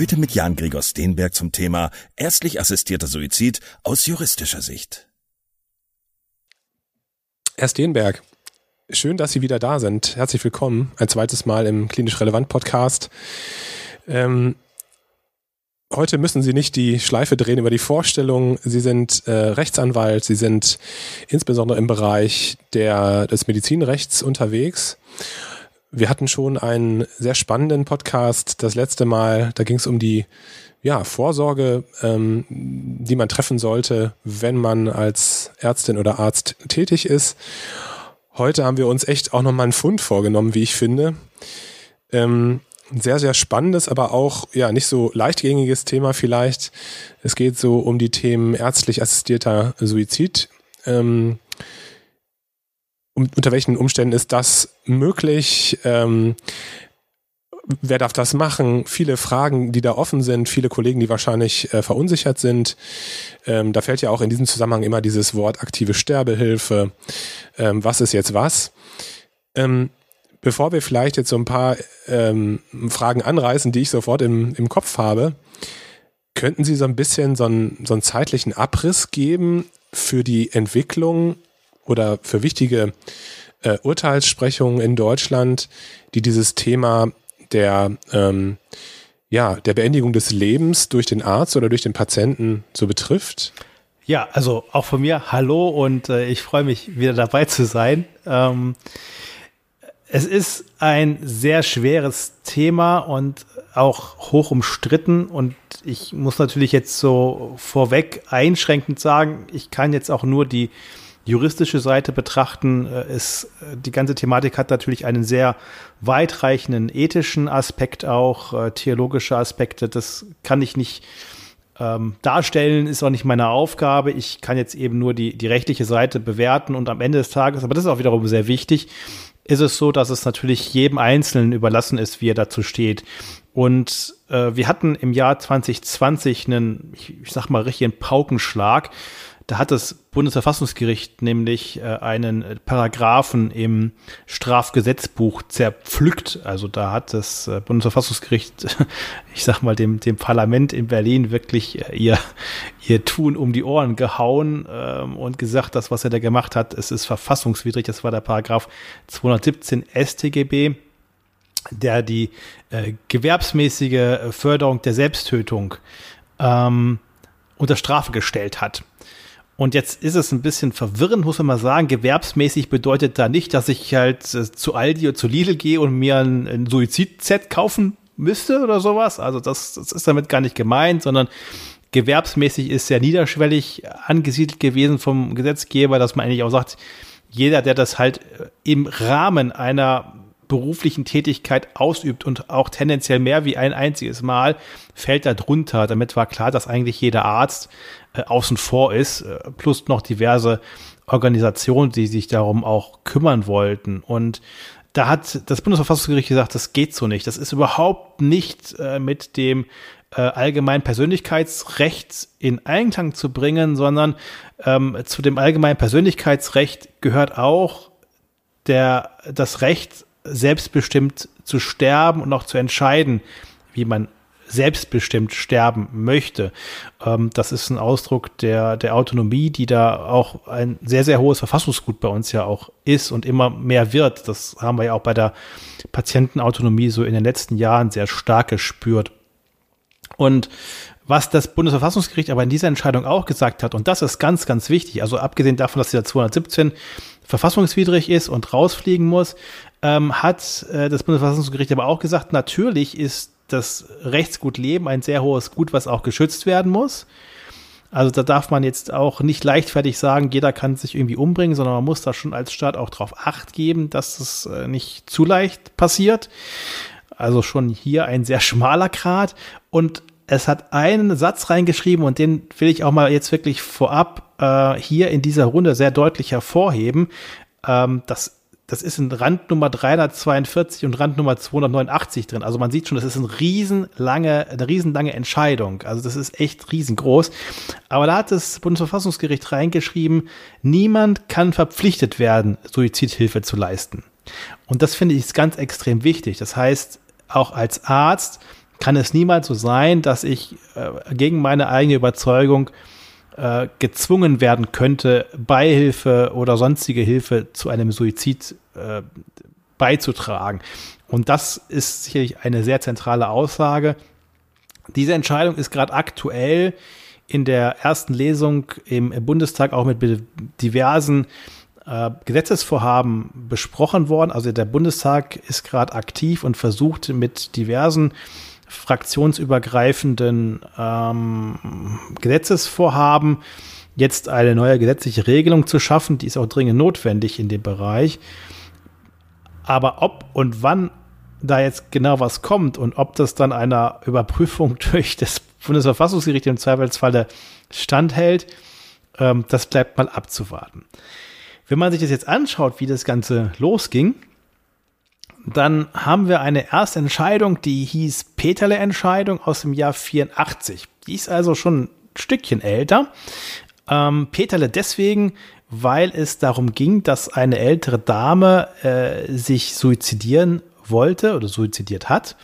Heute mit Jan Gregor Steenberg zum Thema ärztlich assistierter Suizid aus juristischer Sicht. Herr Steenberg, schön, dass Sie wieder da sind. Herzlich willkommen ein zweites Mal im Klinisch Relevant Podcast. Ähm, heute müssen Sie nicht die Schleife drehen über die Vorstellung. Sie sind äh, Rechtsanwalt, Sie sind insbesondere im Bereich der, des Medizinrechts unterwegs. Wir hatten schon einen sehr spannenden Podcast das letzte Mal. Da ging es um die ja, Vorsorge, ähm, die man treffen sollte, wenn man als Ärztin oder Arzt tätig ist. Heute haben wir uns echt auch nochmal einen Fund vorgenommen, wie ich finde. Ähm, sehr, sehr spannendes, aber auch ja nicht so leichtgängiges Thema vielleicht. Es geht so um die Themen ärztlich assistierter Suizid. Ähm, unter welchen Umständen ist das möglich? Ähm, wer darf das machen? Viele Fragen, die da offen sind, viele Kollegen, die wahrscheinlich äh, verunsichert sind. Ähm, da fällt ja auch in diesem Zusammenhang immer dieses Wort aktive Sterbehilfe. Ähm, was ist jetzt was? Ähm, bevor wir vielleicht jetzt so ein paar ähm, Fragen anreißen, die ich sofort im, im Kopf habe, könnten Sie so ein bisschen so einen, so einen zeitlichen Abriss geben für die Entwicklung oder für wichtige äh, Urteilssprechungen in Deutschland, die dieses Thema der, ähm, ja, der Beendigung des Lebens durch den Arzt oder durch den Patienten so betrifft? Ja, also auch von mir hallo und äh, ich freue mich wieder dabei zu sein. Ähm, es ist ein sehr schweres Thema und auch hoch umstritten und ich muss natürlich jetzt so vorweg einschränkend sagen, ich kann jetzt auch nur die juristische Seite betrachten. Ist, äh, die ganze Thematik hat natürlich einen sehr weitreichenden ethischen Aspekt auch, äh, theologische Aspekte. Das kann ich nicht ähm, darstellen, ist auch nicht meine Aufgabe. Ich kann jetzt eben nur die, die rechtliche Seite bewerten und am Ende des Tages, aber das ist auch wiederum sehr wichtig, ist es so, dass es natürlich jedem Einzelnen überlassen ist, wie er dazu steht. Und äh, wir hatten im Jahr 2020 einen, ich, ich sag mal, richtigen Paukenschlag. Da hat das Bundesverfassungsgericht nämlich äh, einen Paragraphen im Strafgesetzbuch zerpflückt. Also da hat das äh, Bundesverfassungsgericht, ich sag mal, dem, dem Parlament in Berlin wirklich äh, ihr, ihr Tun um die Ohren gehauen ähm, und gesagt, das, was er da gemacht hat, es ist verfassungswidrig. Das war der Paragraph 217 StGB der die äh, gewerbsmäßige Förderung der Selbsttötung ähm, unter Strafe gestellt hat. Und jetzt ist es ein bisschen verwirrend, muss man mal sagen. Gewerbsmäßig bedeutet da nicht, dass ich halt äh, zu Aldi oder zu Lidl gehe und mir ein, ein Suizid-Set kaufen müsste oder sowas. Also das, das ist damit gar nicht gemeint, sondern gewerbsmäßig ist sehr niederschwellig angesiedelt gewesen vom Gesetzgeber, dass man eigentlich auch sagt, jeder, der das halt äh, im Rahmen einer beruflichen Tätigkeit ausübt und auch tendenziell mehr wie ein einziges Mal, fällt da drunter. Damit war klar, dass eigentlich jeder Arzt äh, außen vor ist, äh, plus noch diverse Organisationen, die sich darum auch kümmern wollten. Und da hat das Bundesverfassungsgericht gesagt, das geht so nicht. Das ist überhaupt nicht äh, mit dem äh, allgemeinen Persönlichkeitsrecht in Einklang zu bringen, sondern ähm, zu dem allgemeinen Persönlichkeitsrecht gehört auch der, das Recht, selbstbestimmt zu sterben und auch zu entscheiden, wie man selbstbestimmt sterben möchte. Ähm, das ist ein Ausdruck der, der Autonomie, die da auch ein sehr, sehr hohes Verfassungsgut bei uns ja auch ist und immer mehr wird. Das haben wir ja auch bei der Patientenautonomie so in den letzten Jahren sehr stark gespürt. Und Was das Bundesverfassungsgericht aber in dieser Entscheidung auch gesagt hat, und das ist ganz, ganz wichtig, also abgesehen davon, dass dieser 217 verfassungswidrig ist und rausfliegen muss, ähm, hat äh, das Bundesverfassungsgericht aber auch gesagt, natürlich ist das Rechtsgut Leben ein sehr hohes Gut, was auch geschützt werden muss. Also da darf man jetzt auch nicht leichtfertig sagen, jeder kann sich irgendwie umbringen, sondern man muss da schon als Staat auch darauf acht geben, dass es äh, nicht zu leicht passiert. Also schon hier ein sehr schmaler Grad. Und es hat einen Satz reingeschrieben und den will ich auch mal jetzt wirklich vorab äh, hier in dieser Runde sehr deutlich hervorheben. Ähm, das das ist in Randnummer 342 und Randnummer 289 drin. Also man sieht schon, das ist eine riesenlange, eine riesenlange Entscheidung. Also das ist echt riesengroß. Aber da hat das Bundesverfassungsgericht reingeschrieben, niemand kann verpflichtet werden, Suizidhilfe zu leisten. Und das finde ich ganz extrem wichtig. Das heißt, auch als Arzt kann es niemals so sein, dass ich äh, gegen meine eigene Überzeugung äh, gezwungen werden könnte, Beihilfe oder sonstige Hilfe zu einem Suizid äh, beizutragen. Und das ist sicherlich eine sehr zentrale Aussage. Diese Entscheidung ist gerade aktuell in der ersten Lesung im Bundestag auch mit diversen äh, Gesetzesvorhaben besprochen worden. Also der Bundestag ist gerade aktiv und versucht mit diversen fraktionsübergreifenden ähm, Gesetzesvorhaben jetzt eine neue gesetzliche Regelung zu schaffen. Die ist auch dringend notwendig in dem Bereich. Aber ob und wann da jetzt genau was kommt und ob das dann einer Überprüfung durch das Bundesverfassungsgericht im Zweifelsfalle standhält, ähm, das bleibt mal abzuwarten. Wenn man sich das jetzt anschaut, wie das Ganze losging, dann haben wir eine erste Entscheidung, die hieß Peterle-Entscheidung aus dem Jahr 84. Die ist also schon ein Stückchen älter. Ähm, Peterle deswegen, weil es darum ging, dass eine ältere Dame äh, sich suizidieren wollte oder suizidiert hat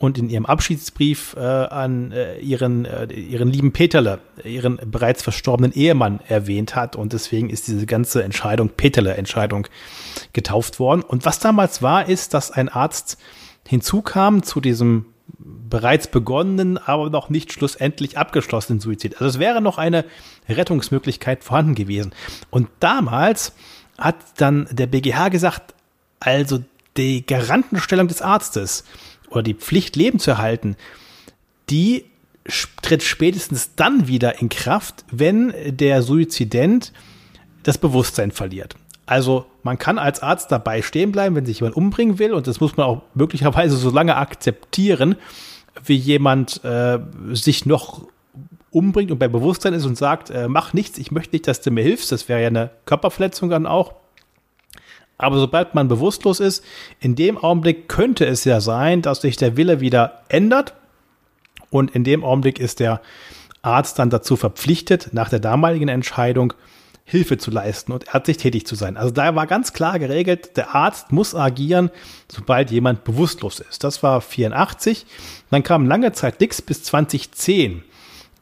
und in ihrem Abschiedsbrief äh, an äh, ihren, äh, ihren lieben Peterle, ihren bereits verstorbenen Ehemann erwähnt hat. Und deswegen ist diese ganze Entscheidung, Peterle-Entscheidung, getauft worden. Und was damals war, ist, dass ein Arzt hinzukam zu diesem bereits begonnenen, aber noch nicht schlussendlich abgeschlossenen Suizid. Also es wäre noch eine Rettungsmöglichkeit vorhanden gewesen. Und damals hat dann der BGH gesagt, also die Garantenstellung des Arztes, oder die Pflicht, Leben zu erhalten, die tritt spätestens dann wieder in Kraft, wenn der Suizident das Bewusstsein verliert. Also man kann als Arzt dabei stehen bleiben, wenn sich jemand umbringen will und das muss man auch möglicherweise so lange akzeptieren, wie jemand äh, sich noch umbringt und bei Bewusstsein ist und sagt, äh, mach nichts, ich möchte nicht, dass du mir hilfst. Das wäre ja eine Körperverletzung dann auch. Aber sobald man bewusstlos ist, in dem Augenblick könnte es ja sein, dass sich der Wille wieder ändert. Und in dem Augenblick ist der Arzt dann dazu verpflichtet, nach der damaligen Entscheidung Hilfe zu leisten und ärztlich tätig zu sein. Also da war ganz klar geregelt, der Arzt muss agieren, sobald jemand bewusstlos ist. Das war 84. Dann kam lange Zeit nichts bis 2010.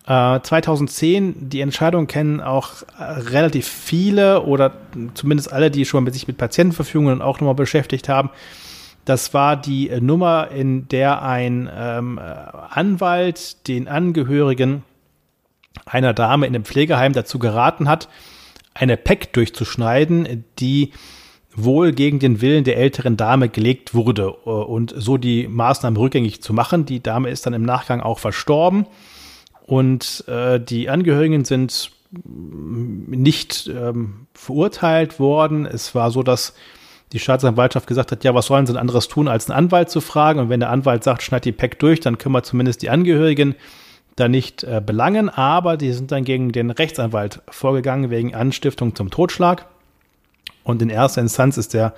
2010, äh, die Entscheidung kennen auch äh, relativ viele oder zumindest alle, die schon sich mit Patientenverfügungen auch nochmal beschäftigt haben. Das war die äh, Nummer, in der ein ähm, Anwalt den Angehörigen einer Dame in einem Pflegeheim dazu geraten hat, eine PEC durchzuschneiden, die wohl gegen den Willen der älteren Dame gelegt wurde und so die Maßnahmen rückgängig zu machen. Die Dame ist dann im Nachgang auch verstorben. Und äh, die Angehörigen sind nicht ähm, verurteilt worden. Es war so, dass die Staatsanwaltschaft gesagt hat, ja, was sollen sie denn anderes tun, als einen Anwalt zu fragen? Und wenn der Anwalt sagt, schneid die PEC durch, dann können wir zumindest die Angehörigen da nicht äh, belangen. Aber die sind dann gegen den Rechtsanwalt vorgegangen wegen Anstiftung zum Totschlag. Und in erster Instanz ist der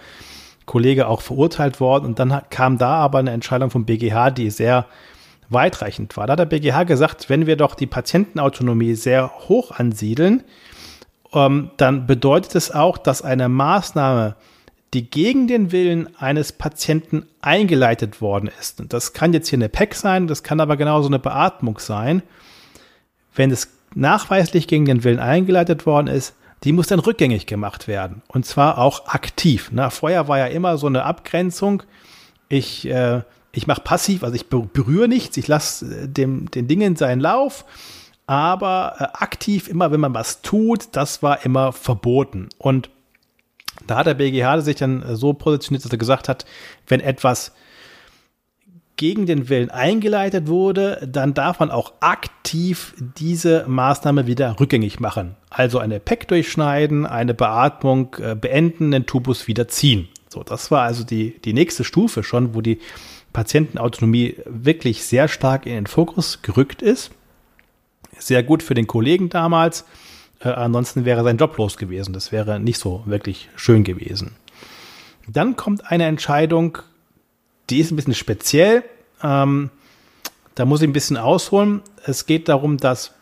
Kollege auch verurteilt worden. Und dann kam da aber eine Entscheidung vom BGH, die sehr weitreichend war. Da hat der BGH gesagt, wenn wir doch die Patientenautonomie sehr hoch ansiedeln, ähm, dann bedeutet es auch, dass eine Maßnahme, die gegen den Willen eines Patienten eingeleitet worden ist, und das kann jetzt hier eine PEC sein, das kann aber genauso eine Beatmung sein, wenn es nachweislich gegen den Willen eingeleitet worden ist, die muss dann rückgängig gemacht werden. Und zwar auch aktiv. Na, vorher war ja immer so eine Abgrenzung. Ich äh, ich mache passiv, also ich berühre nichts, ich lasse äh, dem, den Dingen seinen Lauf, aber äh, aktiv immer, wenn man was tut, das war immer verboten. Und da hat der BGH sich dann äh, so positioniert, dass er gesagt hat, wenn etwas gegen den Willen eingeleitet wurde, dann darf man auch aktiv diese Maßnahme wieder rückgängig machen. Also eine PEC durchschneiden, eine Beatmung beenden, den Tubus wieder ziehen. So, das war also die, die nächste Stufe schon, wo die Patientenautonomie wirklich sehr stark in den Fokus gerückt ist. Sehr gut für den Kollegen damals. Äh, ansonsten wäre sein Job los gewesen. Das wäre nicht so wirklich schön gewesen. Dann kommt eine Entscheidung die ist ein bisschen speziell. Ähm, da muss ich ein bisschen ausholen. Es geht darum, dass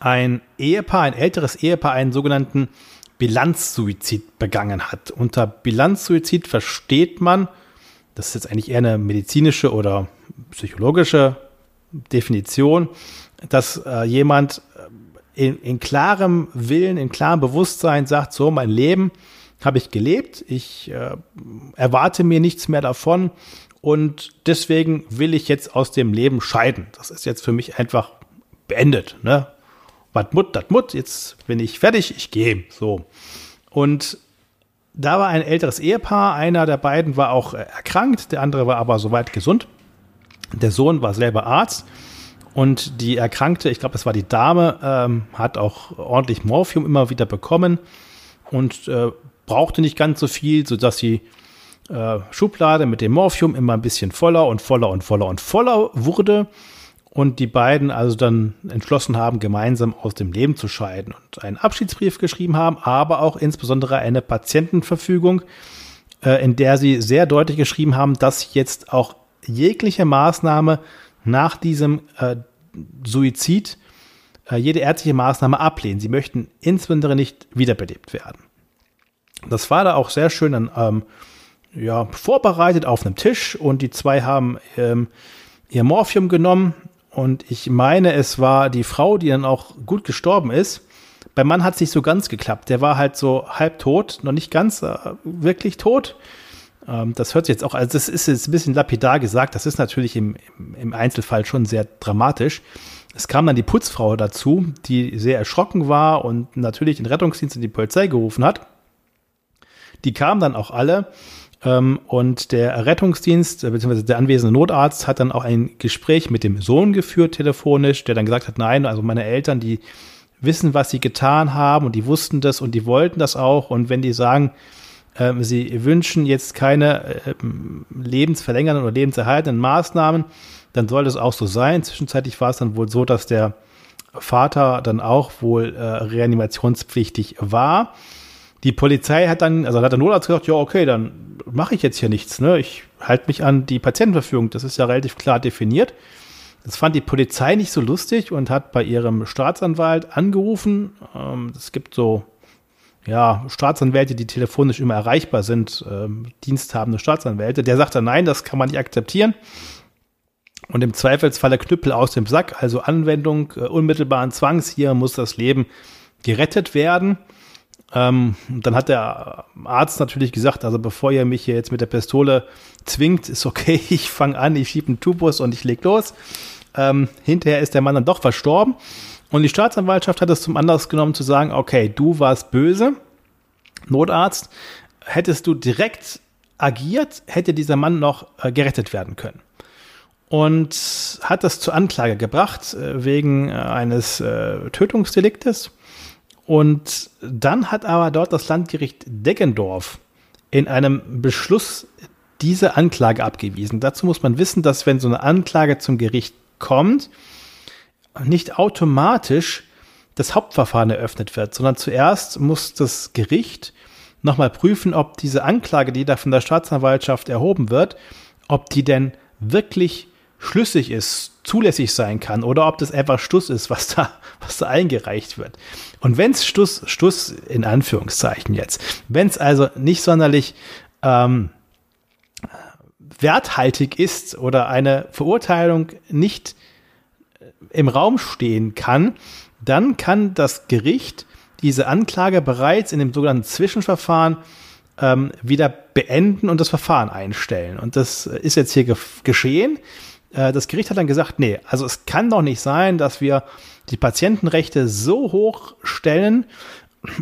ein Ehepaar, ein älteres Ehepaar, einen sogenannten Bilanzsuizid begangen hat. Unter Bilanzsuizid versteht man, das ist jetzt eigentlich eher eine medizinische oder psychologische Definition, dass äh, jemand in, in klarem Willen, in klarem Bewusstsein sagt, so, mein Leben habe ich gelebt, ich äh, erwarte mir nichts mehr davon und deswegen will ich jetzt aus dem Leben scheiden. Das ist jetzt für mich einfach beendet. Ne? Was mut, das mut, jetzt bin ich fertig, ich gehe. So. Und da war ein älteres Ehepaar, einer der beiden war auch äh, erkrankt, der andere war aber soweit gesund. Der Sohn war selber Arzt und die Erkrankte, ich glaube, es war die Dame, ähm, hat auch ordentlich Morphium immer wieder bekommen und äh, brauchte nicht ganz so viel, sodass die äh, Schublade mit dem Morphium immer ein bisschen voller und voller und voller und voller wurde und die beiden also dann entschlossen haben, gemeinsam aus dem Leben zu scheiden und einen Abschiedsbrief geschrieben haben, aber auch insbesondere eine Patientenverfügung, äh, in der sie sehr deutlich geschrieben haben, dass jetzt auch jegliche Maßnahme nach diesem äh, Suizid, äh, jede ärztliche Maßnahme ablehnen. Sie möchten insbesondere nicht wiederbelebt werden. Das war da auch sehr schön dann ähm, ja, vorbereitet auf einem Tisch und die zwei haben ähm, ihr Morphium genommen und ich meine, es war die Frau, die dann auch gut gestorben ist. Beim Mann hat es nicht so ganz geklappt. Der war halt so halb tot, noch nicht ganz äh, wirklich tot. Ähm, das hört sich jetzt auch, also das ist jetzt ein bisschen lapidar gesagt, das ist natürlich im, im Einzelfall schon sehr dramatisch. Es kam dann die Putzfrau dazu, die sehr erschrocken war und natürlich den Rettungsdienst und die Polizei gerufen hat. Die kamen dann auch alle. Ähm, und der Rettungsdienst, äh, beziehungsweise der anwesende Notarzt hat dann auch ein Gespräch mit dem Sohn geführt, telefonisch, der dann gesagt hat, nein, also meine Eltern, die wissen, was sie getan haben und die wussten das und die wollten das auch. Und wenn die sagen, äh, sie wünschen jetzt keine äh, lebensverlängernden oder lebenserhaltenden Maßnahmen, dann soll das auch so sein. Zwischenzeitlich war es dann wohl so, dass der Vater dann auch wohl äh, reanimationspflichtig war. Die Polizei hat dann, also hat der Notarzt gesagt, ja, okay, dann mache ich jetzt hier nichts. Ne? Ich halte mich an die Patientenverfügung. Das ist ja relativ klar definiert. Das fand die Polizei nicht so lustig und hat bei ihrem Staatsanwalt angerufen. Ähm, es gibt so, ja, Staatsanwälte, die telefonisch immer erreichbar sind, ähm, diensthabende Staatsanwälte. Der sagt dann, nein, das kann man nicht akzeptieren. Und im Zweifelsfall der Knüppel aus dem Sack, also Anwendung äh, unmittelbaren Zwangs, hier muss das Leben gerettet werden. Ähm, dann hat der Arzt natürlich gesagt, also bevor ihr mich hier jetzt mit der Pistole zwingt, ist okay, ich fange an, ich schiebe einen Tubus und ich leg los. Ähm, hinterher ist der Mann dann doch verstorben. Und die Staatsanwaltschaft hat es zum Anlass genommen zu sagen, okay, du warst böse, Notarzt, hättest du direkt agiert, hätte dieser Mann noch äh, gerettet werden können. Und hat das zur Anklage gebracht äh, wegen äh, eines äh, Tötungsdeliktes. Und dann hat aber dort das Landgericht Deggendorf in einem Beschluss diese Anklage abgewiesen. Dazu muss man wissen, dass wenn so eine Anklage zum Gericht kommt, nicht automatisch das Hauptverfahren eröffnet wird, sondern zuerst muss das Gericht nochmal prüfen, ob diese Anklage, die da von der Staatsanwaltschaft erhoben wird, ob die denn wirklich schlüssig ist, zulässig sein kann oder ob das einfach Stuss ist, was da, was da eingereicht wird. Und wenn es Stuss, Stuss in Anführungszeichen jetzt, wenn es also nicht sonderlich ähm, werthaltig ist oder eine Verurteilung nicht im Raum stehen kann, dann kann das Gericht diese Anklage bereits in dem sogenannten Zwischenverfahren ähm, wieder beenden und das Verfahren einstellen. Und das ist jetzt hier ge geschehen. Äh, das Gericht hat dann gesagt, nee, also es kann doch nicht sein, dass wir die Patientenrechte so hoch stellen,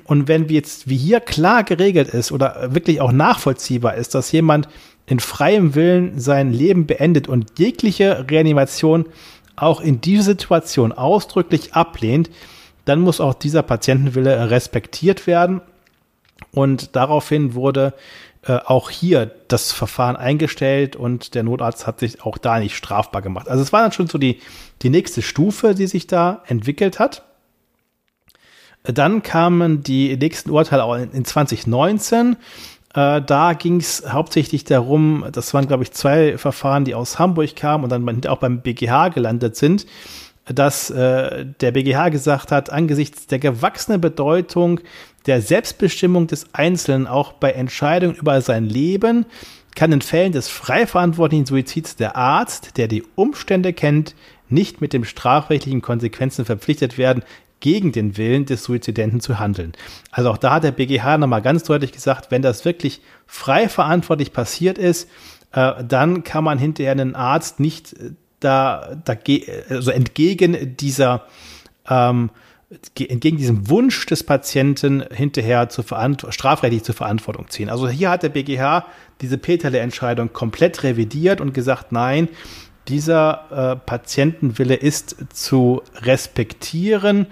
und wenn jetzt wie hier klar geregelt ist oder wirklich auch nachvollziehbar ist, dass jemand in freiem Willen sein Leben beendet und jegliche Reanimation auch in dieser Situation ausdrücklich ablehnt, dann muss auch dieser Patientenwille respektiert werden. Und daraufhin wurde äh, auch hier das Verfahren eingestellt und der Notarzt hat sich auch da nicht strafbar gemacht. Also es war dann schon so die, die nächste Stufe, die sich da entwickelt hat. Dann kamen die nächsten Urteile in 2019. Äh, da ging es hauptsächlich darum, das waren, glaube ich, zwei Verfahren, die aus Hamburg kamen und dann auch beim BGH gelandet sind, dass äh, der BGH gesagt hat, angesichts der gewachsenen Bedeutung der Selbstbestimmung des Einzelnen auch bei Entscheidungen über sein Leben kann in Fällen des frei verantwortlichen Suizids der Arzt, der die Umstände kennt, nicht mit den strafrechtlichen Konsequenzen verpflichtet werden, gegen den Willen des Suizidenten zu handeln. Also auch da hat der BGH nochmal ganz deutlich gesagt, wenn das wirklich frei verantwortlich passiert ist, äh, dann kann man hinterher einen Arzt nicht äh, da, da also entgegen dieser ähm, entgegen diesem Wunsch des Patienten hinterher zu strafrechtlich zur Verantwortung ziehen. Also hier hat der BGH diese Peterle-Entscheidung komplett revidiert und gesagt, nein, dieser äh, Patientenwille ist zu respektieren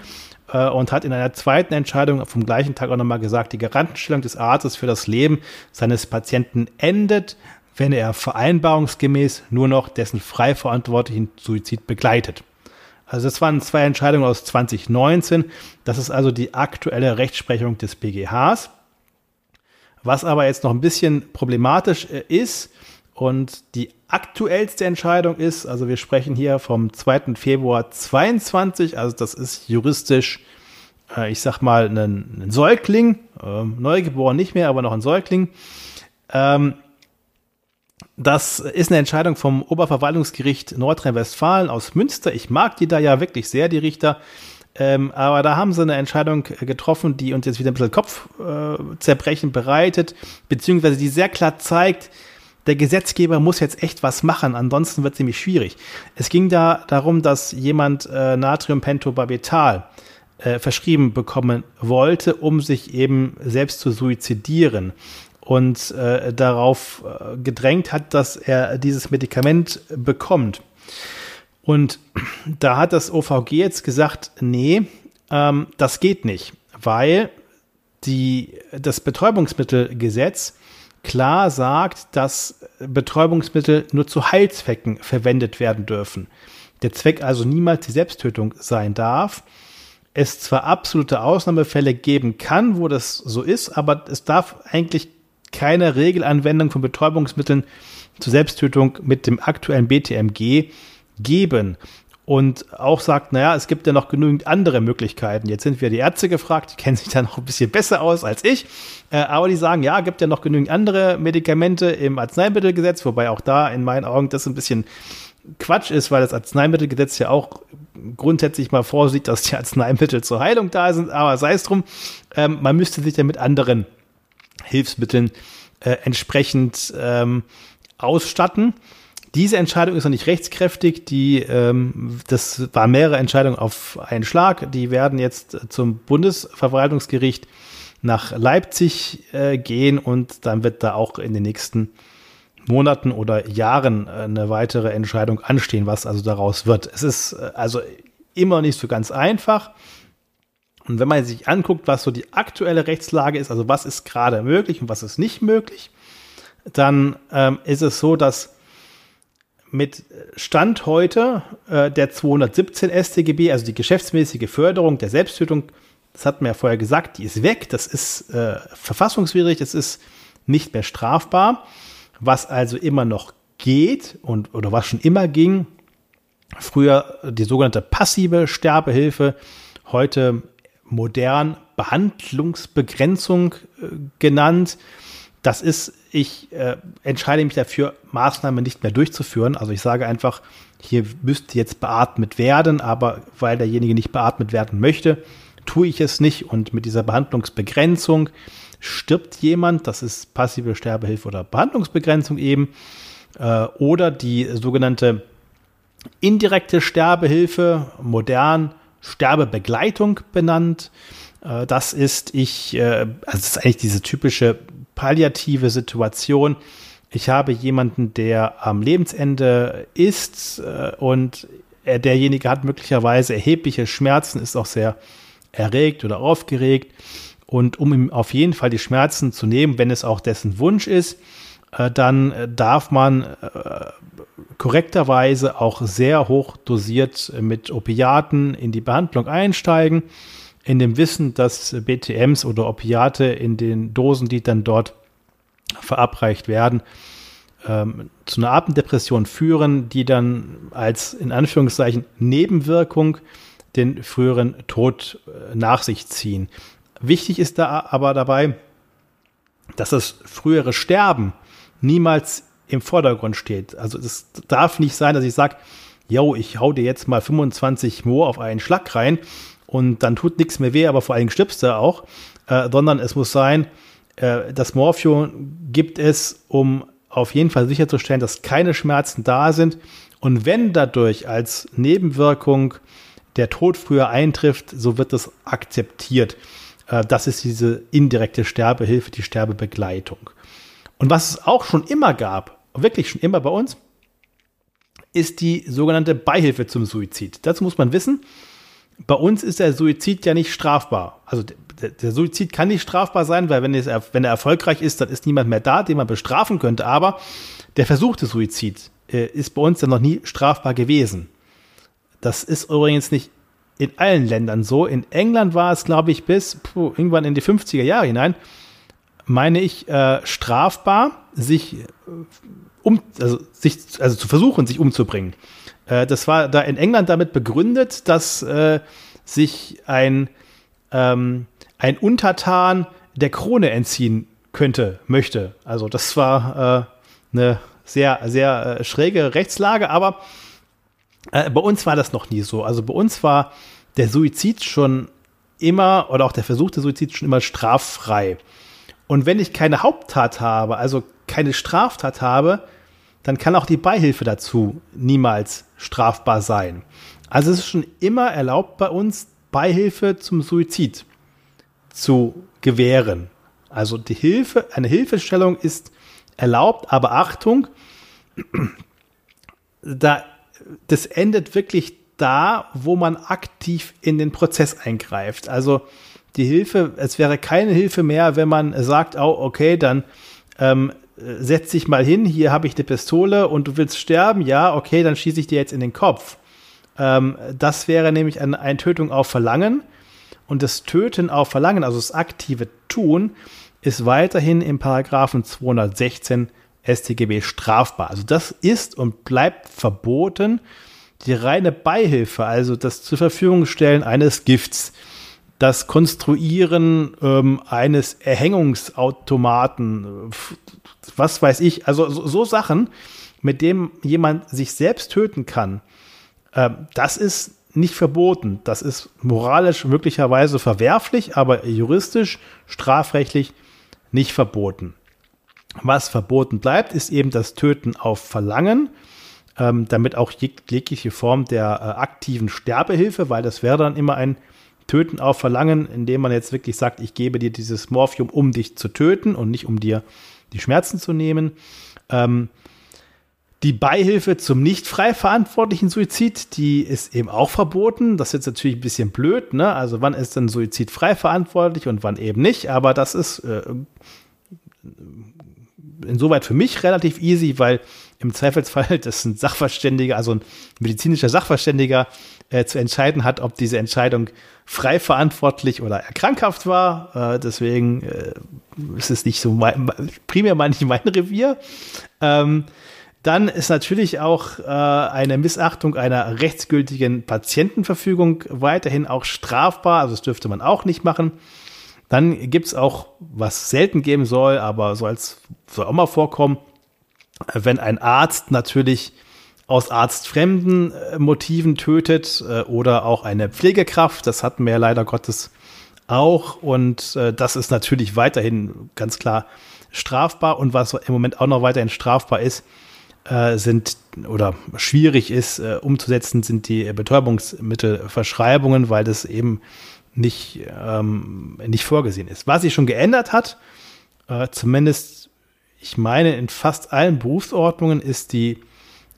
äh, und hat in einer zweiten Entscheidung vom gleichen Tag auch nochmal gesagt, die Garantenstellung des Arztes für das Leben seines Patienten endet, wenn er vereinbarungsgemäß nur noch dessen frei verantwortlichen Suizid begleitet. Also das waren zwei Entscheidungen aus 2019. Das ist also die aktuelle Rechtsprechung des BGHs. Was aber jetzt noch ein bisschen problematisch äh, ist, und die aktuellste Entscheidung ist, also wir sprechen hier vom 2. Februar 22, also das ist juristisch, äh, ich sag mal, ein, Säugling, äh, neugeboren nicht mehr, aber noch ein Säugling. Ähm, das ist eine Entscheidung vom Oberverwaltungsgericht Nordrhein-Westfalen aus Münster. Ich mag die da ja wirklich sehr, die Richter. Ähm, aber da haben sie eine Entscheidung getroffen, die uns jetzt wieder ein bisschen Kopfzerbrechen äh, bereitet, beziehungsweise die sehr klar zeigt, der Gesetzgeber muss jetzt echt was machen, ansonsten wird es nämlich schwierig. Es ging da darum, dass jemand äh, Natriumpentobarbital äh, verschrieben bekommen wollte, um sich eben selbst zu suizidieren und äh, darauf äh, gedrängt hat, dass er dieses Medikament bekommt. Und da hat das OVG jetzt gesagt, nee, ähm, das geht nicht, weil die, das Betäubungsmittelgesetz klar sagt, dass Betäubungsmittel nur zu Heilzwecken verwendet werden dürfen. Der Zweck also niemals die Selbsttötung sein darf. Es zwar absolute Ausnahmefälle geben kann, wo das so ist, aber es darf eigentlich keine Regelanwendung von Betäubungsmitteln zur Selbsttötung mit dem aktuellen BTMG geben. Und auch sagt, naja, es gibt ja noch genügend andere Möglichkeiten. Jetzt sind wir die Ärzte gefragt, die kennen sich da noch ein bisschen besser aus als ich, äh, aber die sagen, ja, gibt ja noch genügend andere Medikamente im Arzneimittelgesetz, wobei auch da in meinen Augen das ein bisschen Quatsch ist, weil das Arzneimittelgesetz ja auch grundsätzlich mal vorsieht, dass die Arzneimittel zur Heilung da sind, aber sei es drum, ähm, man müsste sich ja mit anderen Hilfsmitteln äh, entsprechend ähm, ausstatten. Diese Entscheidung ist noch nicht rechtskräftig. Die, ähm, das waren mehrere Entscheidungen auf einen Schlag. Die werden jetzt zum Bundesverwaltungsgericht nach Leipzig äh, gehen und dann wird da auch in den nächsten Monaten oder Jahren eine weitere Entscheidung anstehen, was also daraus wird. Es ist äh, also immer nicht so ganz einfach. Und wenn man sich anguckt, was so die aktuelle Rechtslage ist, also was ist gerade möglich und was ist nicht möglich, dann ähm, ist es so, dass mit Stand heute äh, der 217 StGB, also die geschäftsmäßige Förderung der Selbsttötung, das hat man ja vorher gesagt, die ist weg, das ist äh, verfassungswidrig, das ist nicht mehr strafbar. Was also immer noch geht und oder was schon immer ging, früher die sogenannte passive Sterbehilfe, heute modern Behandlungsbegrenzung äh, genannt. Das ist, ich äh, entscheide mich dafür, Maßnahmen nicht mehr durchzuführen. Also ich sage einfach, hier müsste jetzt beatmet werden, aber weil derjenige nicht beatmet werden möchte, tue ich es nicht. Und mit dieser Behandlungsbegrenzung stirbt jemand, das ist passive Sterbehilfe oder Behandlungsbegrenzung eben, äh, oder die sogenannte indirekte Sterbehilfe, modern Sterbebegleitung benannt. Äh, das ist ich, äh, also das ist eigentlich diese typische palliative Situation. Ich habe jemanden, der am Lebensende ist äh, und er, derjenige hat möglicherweise erhebliche Schmerzen, ist auch sehr erregt oder aufgeregt. Und um ihm auf jeden Fall die Schmerzen zu nehmen, wenn es auch dessen Wunsch ist, dann darf man äh, korrekterweise auch sehr hoch dosiert mit Opiaten in die Behandlung einsteigen, in dem Wissen, dass BTMs oder Opiate in den Dosen, die dann dort verabreicht werden, ähm, zu einer Atemdepression führen, die dann als in Anführungszeichen Nebenwirkung den früheren Tod äh, nach sich ziehen. Wichtig ist da aber dabei, dass das frühere Sterben niemals im Vordergrund steht. Also es darf nicht sein, dass ich sage, yo, ich hau dir jetzt mal 25 Moor auf einen Schlag rein und dann tut nichts mehr weh, aber vor allem stirbst du auch, äh, sondern es muss sein, äh, das Morphium gibt es, um auf jeden Fall sicherzustellen, dass keine Schmerzen da sind. Und wenn dadurch als Nebenwirkung der Tod früher eintrifft, so wird das akzeptiert. Äh, das ist diese indirekte Sterbehilfe, die Sterbebegleitung. Und was es auch schon immer gab, wirklich schon immer bei uns, ist die sogenannte Beihilfe zum Suizid. Dazu muss man wissen, bei uns ist der Suizid ja nicht strafbar. Also der, Suizid kann nicht strafbar sein, weil wenn, es, wenn er erfolgreich ist, dann ist niemand mehr da, den man bestrafen könnte. Aber der versuchte Suizid äh, ist bei uns ja noch nie strafbar gewesen. Das ist übrigens nicht in allen Ländern so. In England war es, glaube ich, bis puh, irgendwann in die 50er Jahre hinein, meine ich, äh, strafbar, sich äh, um, also sich, also zu versuchen, sich umzubringen. Äh, das war da in England damit begründet, dass äh, sich ein, ähm, ein Untertan der Krone entziehen könnte, möchte. Also das war äh, eine sehr, sehr äh, schräge Rechtslage, aber bei uns war das noch nie so. Also bei uns war der Suizid schon immer oder auch der versuchte Suizid schon immer straffrei. Und wenn ich keine Haupttat habe, also keine Straftat habe, dann kann auch die Beihilfe dazu niemals strafbar sein. Also es ist schon immer erlaubt bei uns, Beihilfe zum Suizid zu gewähren. Also die Hilfe, eine Hilfestellung ist erlaubt, aber Achtung, da, das endet wirklich da, wo man aktiv in den Prozess eingreift. Also die Hilfe, es wäre keine Hilfe mehr, wenn man sagt, oh, okay, dann ähm, setz dich mal hin, hier habe ich eine Pistole und du willst sterben, ja, okay, dann schieße ich dir jetzt in den Kopf. Ähm, das wäre nämlich eine, eine Tötung auf Verlangen. Und das Töten auf Verlangen, also das aktive Tun, ist weiterhin im Paragraphen 216 StGB strafbar. Also das ist und bleibt verboten. Die reine Beihilfe, also das zur Verfügung stellen eines Gifts, das Konstruieren ähm, eines Erhängungsautomaten, was weiß ich, also so, so Sachen, mit dem jemand sich selbst töten kann, äh, das ist nicht verboten. Das ist moralisch möglicherweise verwerflich, aber juristisch, strafrechtlich nicht verboten. Was verboten bleibt, ist eben das Töten auf Verlangen, ähm, damit auch jegliche Form der äh, aktiven Sterbehilfe, weil das wäre dann immer ein Töten auf Verlangen, indem man jetzt wirklich sagt, ich gebe dir dieses Morphium, um dich zu töten und nicht um dir die Schmerzen zu nehmen. Ähm, die Beihilfe zum nicht frei verantwortlichen Suizid, die ist eben auch verboten. Das ist jetzt natürlich ein bisschen blöd, ne? Also wann ist denn Suizid frei verantwortlich und wann eben nicht? Aber das ist äh, insoweit für mich relativ easy, weil im Zweifelsfall das ein Sachverständiger, also ein medizinischer Sachverständiger äh, zu entscheiden hat, ob diese Entscheidung frei verantwortlich oder erkrankhaft war. Äh, deswegen äh, ist es nicht so mein, primär mal nicht mein Revier. Ähm, dann ist natürlich auch äh, eine Missachtung einer rechtsgültigen Patientenverfügung weiterhin auch strafbar. Also das dürfte man auch nicht machen. Dann gibt es auch, was selten geben soll, aber soll auch mal vorkommen, wenn ein Arzt natürlich aus arztfremden äh, Motiven tötet äh, oder auch eine Pflegekraft. Das hatten wir ja leider Gottes auch. Und äh, das ist natürlich weiterhin ganz klar strafbar. Und was im Moment auch noch weiterhin strafbar ist, sind oder schwierig ist umzusetzen, sind die Betäubungsmittelverschreibungen, weil das eben nicht, ähm, nicht vorgesehen ist. Was sich schon geändert hat, zumindest, ich meine, in fast allen Berufsordnungen ist die,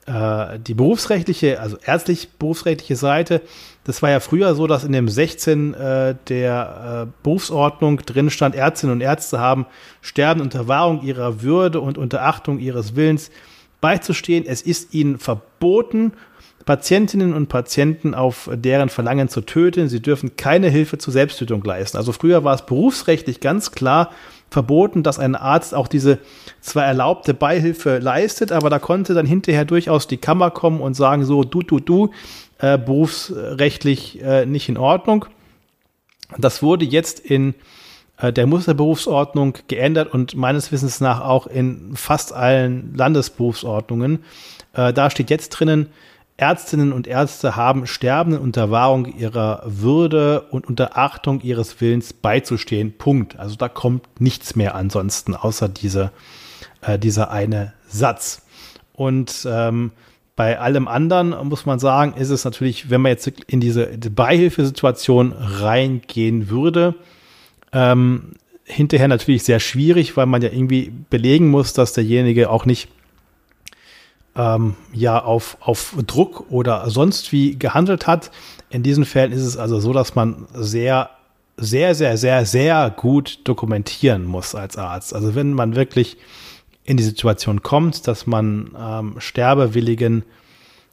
äh, die berufsrechtliche, also ärztlich berufsrechtliche Seite, das war ja früher so, dass in dem 16 äh, der äh, Berufsordnung drin stand, Ärztinnen und Ärzte haben Sterben unter Wahrung ihrer Würde und unter Achtung ihres Willens beizustehen. Es ist ihnen verboten, Patientinnen und Patienten auf deren Verlangen zu töten. Sie dürfen keine Hilfe zur Selbsttötung leisten. Also früher war es berufsrechtlich ganz klar verboten, dass ein Arzt auch diese zwar erlaubte Beihilfe leistet, aber da konnte dann hinterher durchaus die Kammer kommen und sagen so, du, du, du, äh, berufsrechtlich äh, nicht in Ordnung. Das wurde jetzt in äh, der Musterberufsordnung geändert und meines Wissens nach auch in fast allen Landesberufsordnungen. Äh, da steht jetzt drinnen, Ärztinnen und Ärzte haben Sterbenden unter Wahrung ihrer Würde und unter Achtung ihres Willens beizustehen. Punkt. Also da kommt nichts mehr ansonsten, außer diese, äh, dieser eine Satz. Und ähm, bei allem anderen muss man sagen, ist es natürlich, wenn man jetzt in diese Beihilfesituation reingehen würde, ähm, hinterher natürlich sehr schwierig, weil man ja irgendwie belegen muss, dass derjenige auch nicht ähm, ja auf, auf Druck oder sonst wie gehandelt hat. In diesen Fällen ist es also so, dass man sehr, sehr, sehr, sehr, sehr gut dokumentieren muss als Arzt. Also wenn man wirklich in die Situation kommt, dass man ähm, Sterbewilligen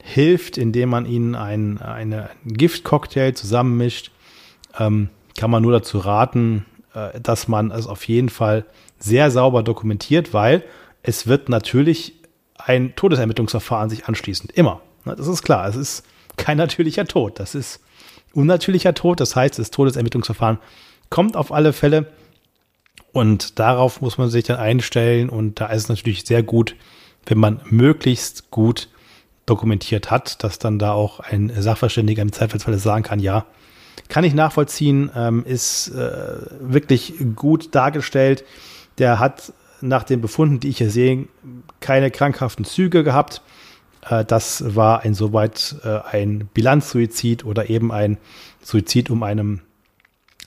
hilft, indem man ihnen ein, eine Giftcocktail zusammenmischt, ähm, kann man nur dazu raten, äh, dass man es auf jeden Fall sehr sauber dokumentiert, weil es wird natürlich ein Todesermittlungsverfahren sich anschließend. Immer. Das ist klar. Es ist kein natürlicher Tod. Das ist unnatürlicher Tod. Das heißt, das Todesermittlungsverfahren kommt auf alle Fälle. Und darauf muss man sich dann einstellen. Und da ist es natürlich sehr gut, wenn man möglichst gut dokumentiert hat, dass dann da auch ein Sachverständiger im Zweifelsfall sagen kann, ja, kann ich nachvollziehen, ähm, ist äh, wirklich gut dargestellt. Der hat nach den Befunden, die ich hier sehe, keine krankhaften Züge gehabt. Äh, das war insoweit äh, ein Bilanzsuizid oder eben ein Suizid, um einem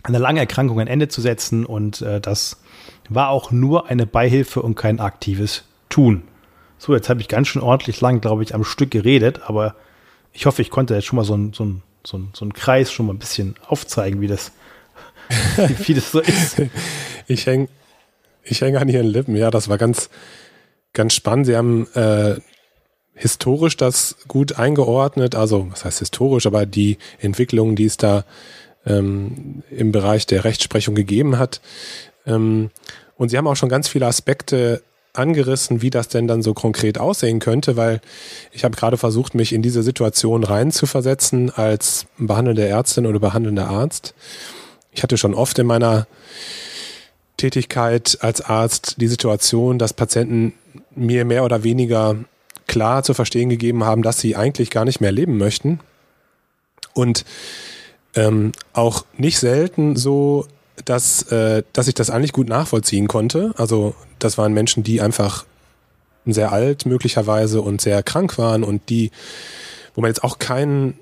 eine lange Erkrankung ein Ende zu setzen. Und äh, das war auch nur eine Beihilfe und kein aktives Tun. So, jetzt habe ich ganz schön ordentlich lang, glaube ich, am Stück geredet, aber ich hoffe, ich konnte jetzt schon mal so ein, so ein, so ein, so ein Kreis schon mal ein bisschen aufzeigen, wie das, wie das so ist. Ich hänge ich häng an Ihren Lippen, ja, das war ganz, ganz spannend. Sie haben äh, historisch das gut eingeordnet, also was heißt historisch, aber die Entwicklungen, die es da ähm, im Bereich der Rechtsprechung gegeben hat. Ähm, und Sie haben auch schon ganz viele Aspekte angerissen, wie das denn dann so konkret aussehen könnte, weil ich habe gerade versucht, mich in diese Situation reinzuversetzen als behandelnde Ärztin oder behandelnder Arzt. Ich hatte schon oft in meiner Tätigkeit als Arzt die Situation, dass Patienten mir mehr oder weniger klar zu verstehen gegeben haben, dass sie eigentlich gar nicht mehr leben möchten. Und ähm, auch nicht selten so dass, äh, dass ich das eigentlich gut nachvollziehen konnte. Also das waren Menschen, die einfach sehr alt möglicherweise und sehr krank waren und die, wo man jetzt auch keinen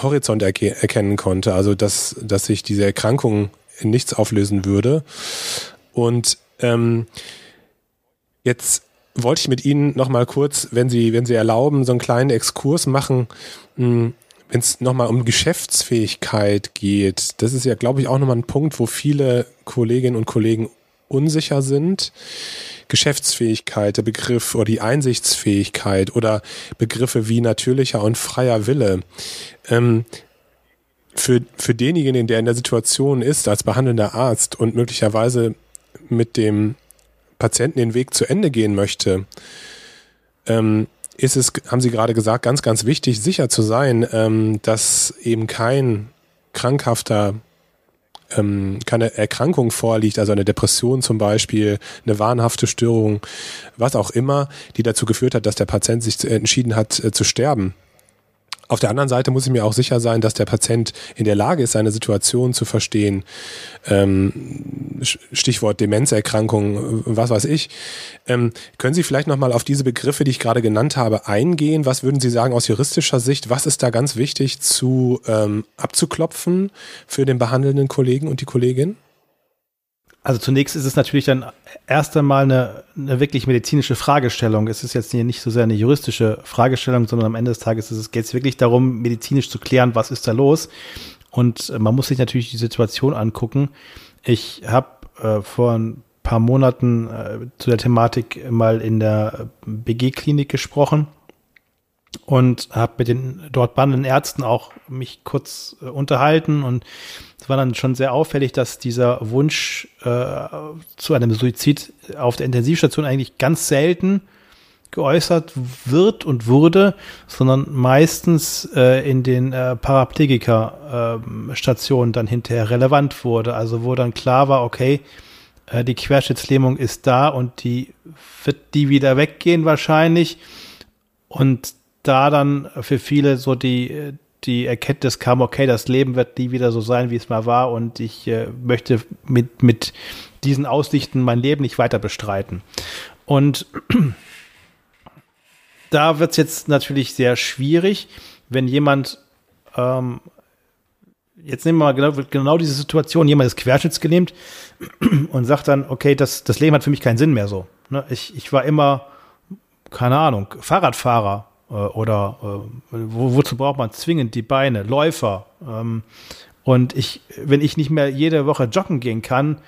Horizont erke erkennen konnte. Also dass, dass sich diese Erkrankung in nichts auflösen würde. Und ähm, jetzt wollte ich mit Ihnen noch mal kurz, wenn Sie, wenn Sie erlauben, so einen kleinen Exkurs machen. Hm, wenn es nochmal um Geschäftsfähigkeit geht, das ist ja, glaube ich, auch nochmal ein Punkt, wo viele Kolleginnen und Kollegen unsicher sind. Geschäftsfähigkeit, der Begriff oder die Einsichtsfähigkeit oder Begriffe wie natürlicher und freier Wille. Ähm, für, für denjenigen, der in der Situation ist, als behandelnder Arzt und möglicherweise mit dem Patienten den Weg zu Ende gehen möchte, ähm, ist es, haben Sie gerade gesagt, ganz, ganz wichtig, sicher zu sein, ähm, dass eben kein krankhafter ähm, keine Erkrankung vorliegt, also eine Depression zum Beispiel, eine wahnhafte Störung, was auch immer, die dazu geführt hat, dass der Patient sich entschieden hat äh, zu sterben. Auf der anderen Seite muss ich mir auch sicher sein, dass der Patient in der Lage ist, seine Situation zu verstehen. Ähm, Stichwort Demenzerkrankung, was weiß ich. Ähm, können Sie vielleicht nochmal auf diese Begriffe, die ich gerade genannt habe, eingehen? Was würden Sie sagen aus juristischer Sicht? Was ist da ganz wichtig zu ähm, abzuklopfen für den behandelnden Kollegen und die Kollegin? Also zunächst ist es natürlich dann erst einmal eine, eine wirklich medizinische Fragestellung. Es ist jetzt hier nicht so sehr eine juristische Fragestellung, sondern am Ende des Tages geht es wirklich darum, medizinisch zu klären, was ist da los. Und man muss sich natürlich die Situation angucken. Ich habe äh, vor ein paar Monaten äh, zu der Thematik mal in der BG-Klinik gesprochen und habe mit den dort behandelnden Ärzten auch mich kurz äh, unterhalten und es war dann schon sehr auffällig, dass dieser Wunsch äh, zu einem Suizid auf der Intensivstation eigentlich ganz selten geäußert wird und wurde, sondern meistens äh, in den äh, Paraplegiker-Stationen dann hinterher relevant wurde. Also wo dann klar war, okay, äh, die Querschnittslähmung ist da und die wird die wieder weggehen wahrscheinlich. Und da dann für viele so die, die Erkenntnis kam, okay, das Leben wird nie wieder so sein, wie es mal war und ich äh, möchte mit, mit diesen Aussichten mein Leben nicht weiter bestreiten. Und da wird es jetzt natürlich sehr schwierig, wenn jemand, ähm, jetzt nehmen wir mal genau, genau diese Situation, jemand ist querschnittsgelähmt und sagt dann, okay, das, das Leben hat für mich keinen Sinn mehr so. Ne? Ich, ich war immer, keine Ahnung, Fahrradfahrer oder äh, wo, wozu braucht man zwingend die Beine, Läufer. Ähm, und ich, wenn ich nicht mehr jede Woche joggen gehen kann,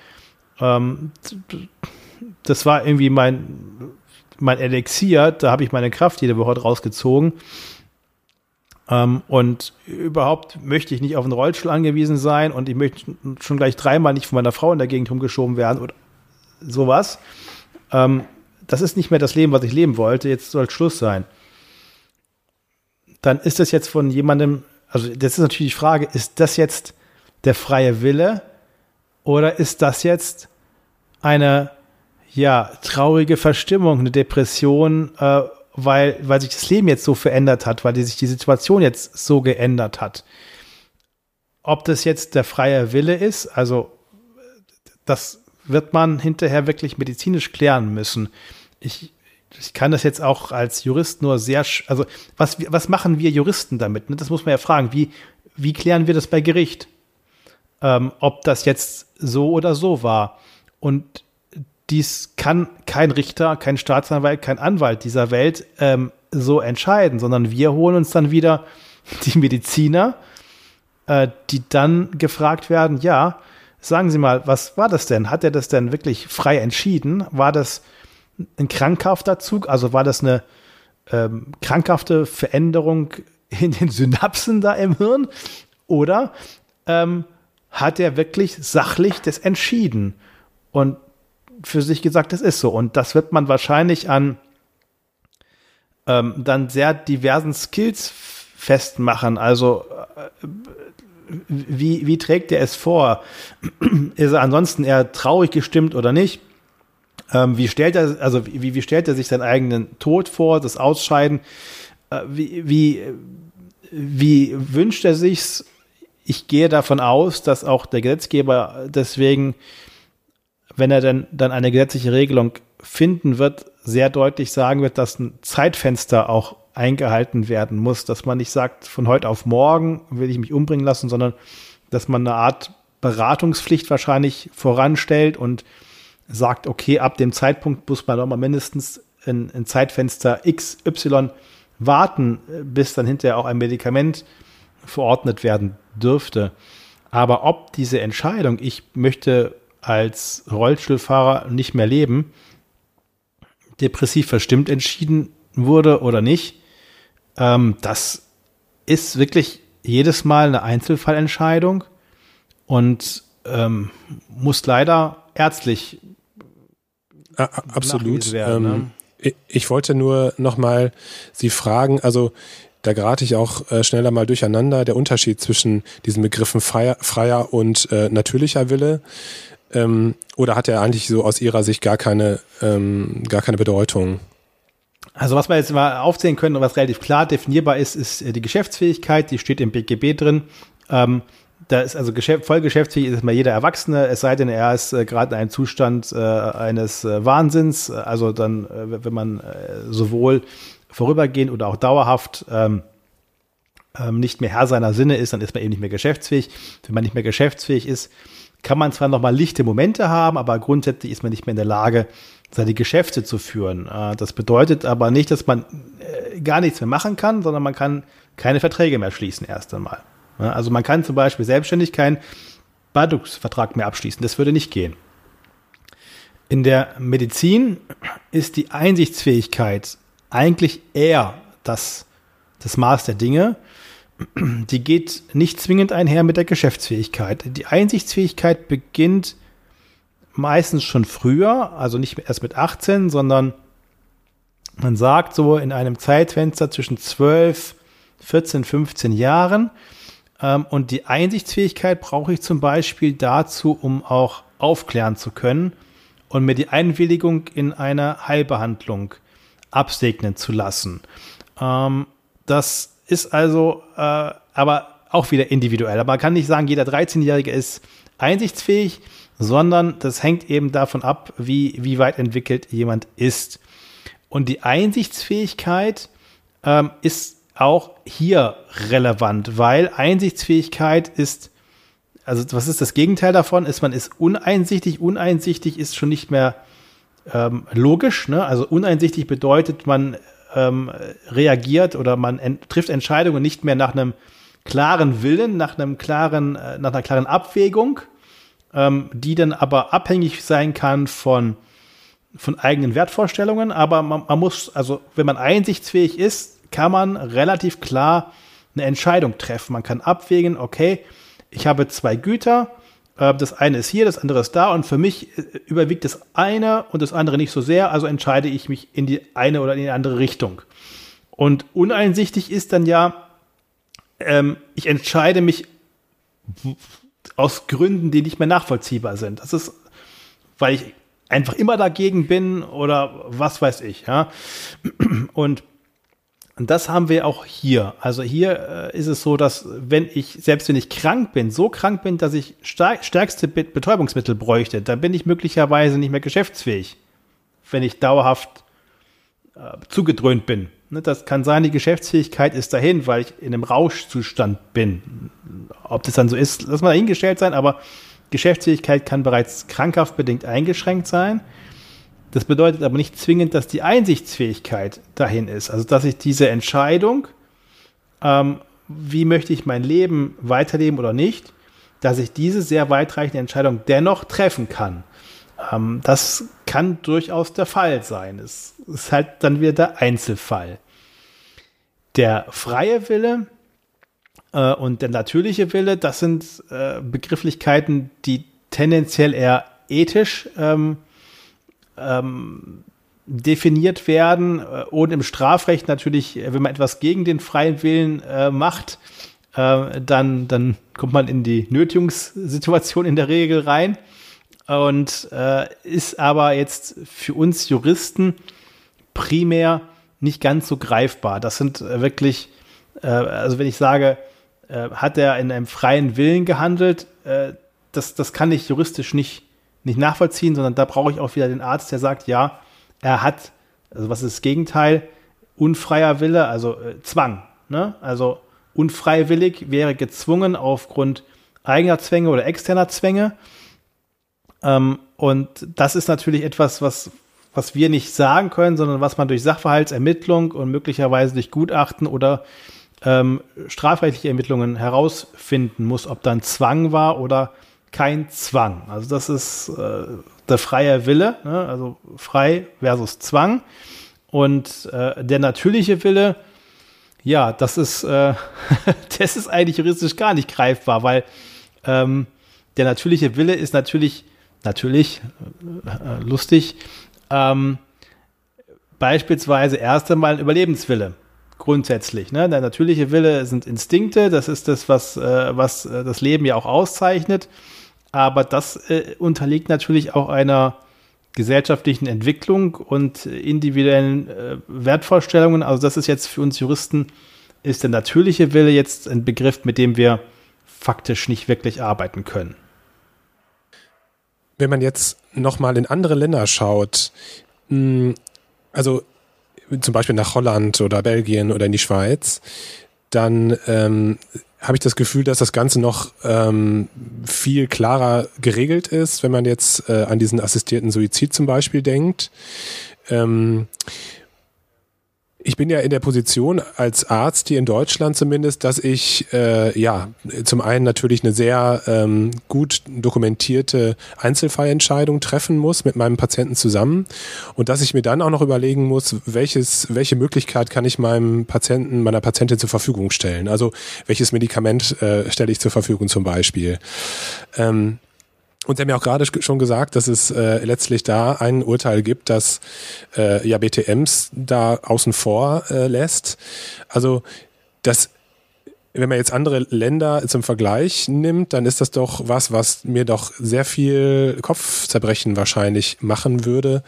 ähm, das war irgendwie mein, mein Elixier, da habe ich meine Kraft jede Woche rausgezogen. Ähm, und überhaupt möchte ich nicht auf einen Rollstuhl angewiesen sein und ich möchte schon gleich dreimal nicht von meiner Frau in der Gegend rumgeschoben werden oder sowas. Ähm, das ist nicht mehr das Leben, was ich leben wollte. Jetzt soll Schluss sein dann ist das jetzt von jemandem, also das ist natürlich die Frage, ist das jetzt der freie Wille oder ist das jetzt eine ja traurige Verstimmung, eine Depression, äh, weil weil sich das Leben jetzt so verändert hat, weil die, sich die Situation jetzt so geändert hat. Ob das jetzt der freie Wille ist, also das wird man hinterher wirklich medizinisch klären müssen. Ich ich kann das jetzt auch als Jurist nur sehr, also was, was machen wir Juristen damit? Ne? Das muss man ja fragen. Wie, wie klären wir das bei Gericht? Ähm, ob das jetzt so oder so war. Und dies kann kein Richter, kein Staatsanwalt, kein Anwalt dieser Welt ähm, so entscheiden, sondern wir holen uns dann wieder die Mediziner, äh, die dann gefragt werden, ja, sagen Sie mal, was war das denn? Hat er das denn wirklich frei entschieden? War das ein krankhafter Zug? Also war das eine ähm, krankhafte Veränderung in den Synapsen da im Hirn? Oder ähm, hat er wirklich sachlich das entschieden und für sich gesagt, das ist so? Und das wird man wahrscheinlich an ähm, dann sehr diversen Skills festmachen. Also äh, wie, wie trägt er es vor? Ist er ansonsten eher traurig gestimmt oder nicht? Ähm, wie stellt er, also wie, wie stellt er sich seinen eigenen Tod vor, das Ausscheiden? Äh, wie, wie, wie wünscht er sich's? Ich gehe davon aus, dass auch der Gesetzgeber deswegen, wenn er dann, dann eine gesetzliche Regelung finden wird, sehr deutlich sagen wird, dass ein Zeitfenster auch eingehalten werden muss, dass man nicht sagt, von heute auf morgen will ich mich umbringen lassen, sondern dass man eine Art Beratungspflicht wahrscheinlich voranstellt und sagt, okay, ab dem Zeitpunkt muss man doch mal mindestens ein, ein Zeitfenster XY warten, bis dann hinterher auch ein Medikament verordnet werden dürfte. Aber ob diese Entscheidung, ich möchte als Rollstuhlfahrer nicht mehr leben, depressiv verstimmt entschieden wurde oder nicht, ähm, das ist wirklich jedes Mal eine Einzelfallentscheidung und ähm, muss leider ärztlich absolut. Werden, ne? ähm, ich, ich wollte nur nochmal Sie fragen, also da gerate ich auch äh, schneller mal durcheinander, der Unterschied zwischen diesen Begriffen freier, freier und äh, natürlicher Wille. Ähm, oder hat er eigentlich so aus Ihrer Sicht gar keine, ähm, gar keine Bedeutung? Also was wir jetzt mal aufzählen können und was relativ klar definierbar ist, ist äh, die Geschäftsfähigkeit, die steht im BGB drin. Ähm, da ist also Geschäft, voll geschäftsfähig ist mal jeder Erwachsene, es sei denn, er ist äh, gerade in einem Zustand äh, eines äh, Wahnsinns. Also dann, äh, wenn man äh, sowohl vorübergehend oder auch dauerhaft ähm, ähm, nicht mehr Herr seiner Sinne ist, dann ist man eben nicht mehr geschäftsfähig. Wenn man nicht mehr geschäftsfähig ist, kann man zwar noch mal lichte Momente haben, aber grundsätzlich ist man nicht mehr in der Lage, seine Geschäfte zu führen. Äh, das bedeutet aber nicht, dass man äh, gar nichts mehr machen kann, sondern man kann keine Verträge mehr schließen erst einmal. Also man kann zum Beispiel selbstständig keinen Badungsvertrag mehr abschließen. Das würde nicht gehen. In der Medizin ist die Einsichtsfähigkeit eigentlich eher das, das Maß der Dinge. Die geht nicht zwingend einher mit der Geschäftsfähigkeit. Die Einsichtsfähigkeit beginnt meistens schon früher, also nicht erst mit 18, sondern man sagt so in einem Zeitfenster zwischen 12, 14, 15 Jahren. Ähm, und die Einsichtsfähigkeit brauche ich zum Beispiel dazu, um auch aufklären zu können und mir die Einwilligung in eine Heilbehandlung absegnen zu lassen. Ähm, das ist also äh, aber auch wieder individuell. Aber man kann nicht sagen, jeder 13-Jährige ist einsichtsfähig sondern das hängt eben davon ab, wie, wie weit entwickelt jemand ist. Und die Einsichtsfähigkeit ähm, ist auch hier relevant, weil Einsichtsfähigkeit ist, also was ist das Gegenteil davon? Ist man ist uneinsichtig. Uneinsichtig ist schon nicht mehr ähm, logisch. Ne? Also uneinsichtig bedeutet, man ähm, reagiert oder man ent trifft Entscheidungen nicht mehr nach einem klaren Willen, nach einem klaren, äh, nach einer klaren Abwägung, ähm, die dann aber abhängig sein kann von, von eigenen Wertvorstellungen. Aber man, man muss, also wenn man einsichtsfähig ist, kann man relativ klar eine Entscheidung treffen. Man kann abwägen, okay, ich habe zwei Güter, äh, das eine ist hier, das andere ist da und für mich äh, überwiegt das eine und das andere nicht so sehr, also entscheide ich mich in die eine oder in die andere Richtung. Und uneinsichtig ist dann ja, ähm, ich entscheide mich aus Gründen, die nicht mehr nachvollziehbar sind. Das ist, weil ich einfach immer dagegen bin oder was weiß ich, ja. Und das haben wir auch hier. Also hier äh, ist es so, dass wenn ich, selbst wenn ich krank bin, so krank bin, dass ich stärkste Betäubungsmittel bräuchte, dann bin ich möglicherweise nicht mehr geschäftsfähig, wenn ich dauerhaft äh, zugedröhnt bin. Ne, das kann sein, die Geschäftsfähigkeit ist dahin, weil ich in einem Rauschzustand bin. Ob das dann so ist, lass mal dahingestellt sein, aber Geschäftsfähigkeit kann bereits krankhaft bedingt eingeschränkt sein. Das bedeutet aber nicht zwingend, dass die Einsichtsfähigkeit dahin ist. Also, dass ich diese Entscheidung, ähm, wie möchte ich mein Leben weiterleben oder nicht, dass ich diese sehr weitreichende Entscheidung dennoch treffen kann. Ähm, das kann durchaus der Fall sein. Es ist halt dann wieder der Einzelfall. Der freie Wille äh, und der natürliche Wille, das sind äh, Begrifflichkeiten, die tendenziell eher ethisch ähm, ähm, definiert werden äh, und im Strafrecht natürlich, wenn man etwas gegen den freien Willen äh, macht, äh, dann, dann kommt man in die Nötigungssituation in der Regel rein und äh, ist aber jetzt für uns Juristen primär nicht ganz so greifbar. Das sind äh, wirklich, äh, also wenn ich sage, äh, hat er in einem freien Willen gehandelt, äh, das, das kann ich juristisch nicht, nicht nachvollziehen, sondern da brauche ich auch wieder den Arzt, der sagt, ja, er hat, also was ist das Gegenteil? Unfreier Wille, also äh, Zwang. Ne? Also unfreiwillig wäre gezwungen aufgrund eigener Zwänge oder externer Zwänge. Ähm, und das ist natürlich etwas, was, was wir nicht sagen können, sondern was man durch Sachverhaltsermittlung und möglicherweise durch Gutachten oder ähm, strafrechtliche Ermittlungen herausfinden muss, ob dann Zwang war oder kein Zwang. Also das ist äh, der freie Wille, ne? also frei versus Zwang. Und äh, der natürliche Wille, ja, das ist, äh, das ist eigentlich juristisch gar nicht greifbar, weil ähm, der natürliche Wille ist natürlich natürlich äh, lustig. Ähm, beispielsweise erst einmal ein Überlebenswille. Grundsätzlich. Ne? Der natürliche Wille sind Instinkte, das ist das, was, äh, was äh, das Leben ja auch auszeichnet. Aber das äh, unterliegt natürlich auch einer gesellschaftlichen Entwicklung und individuellen äh, Wertvorstellungen. Also das ist jetzt für uns Juristen, ist der natürliche Wille jetzt ein Begriff, mit dem wir faktisch nicht wirklich arbeiten können. Wenn man jetzt nochmal in andere Länder schaut, hm, also zum Beispiel nach Holland oder Belgien oder in die Schweiz, dann ähm, habe ich das Gefühl, dass das Ganze noch ähm, viel klarer geregelt ist, wenn man jetzt äh, an diesen assistierten Suizid zum Beispiel denkt. Ähm, ich bin ja in der Position als Arzt hier in Deutschland zumindest, dass ich äh, ja zum einen natürlich eine sehr ähm, gut dokumentierte Einzelfallentscheidung treffen muss mit meinem Patienten zusammen und dass ich mir dann auch noch überlegen muss, welches welche Möglichkeit kann ich meinem Patienten meiner Patientin zur Verfügung stellen. Also welches Medikament äh, stelle ich zur Verfügung zum Beispiel. Ähm, und Sie haben ja auch gerade schon gesagt, dass es äh, letztlich da ein Urteil gibt, das äh, ja BTMs da außen vor äh, lässt. Also das wenn man jetzt andere Länder zum Vergleich nimmt, dann ist das doch was, was mir doch sehr viel Kopfzerbrechen wahrscheinlich machen würde,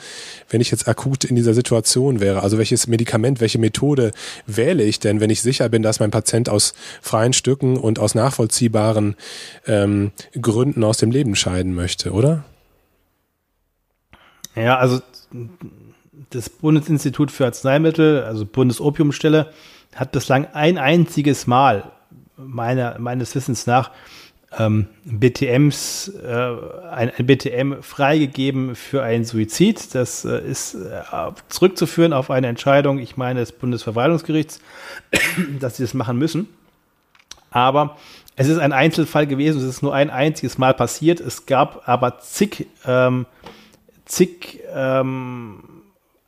wenn ich jetzt akut in dieser Situation wäre. Also welches Medikament, welche Methode wähle ich denn, wenn ich sicher bin, dass mein Patient aus freien Stücken und aus nachvollziehbaren ähm, Gründen aus dem Leben scheiden möchte, oder? Ja, also das Bundesinstitut für Arzneimittel, also Bundesopiumstelle, hat bislang ein einziges Mal meiner, meines Wissens nach ähm, BTMs, äh, ein, ein, BTM freigegeben für einen Suizid. Das äh, ist äh, zurückzuführen auf eine Entscheidung, ich meine, des Bundesverwaltungsgerichts, dass sie das machen müssen. Aber es ist ein Einzelfall gewesen, es ist nur ein einziges Mal passiert. Es gab aber zig, ähm, zig ähm,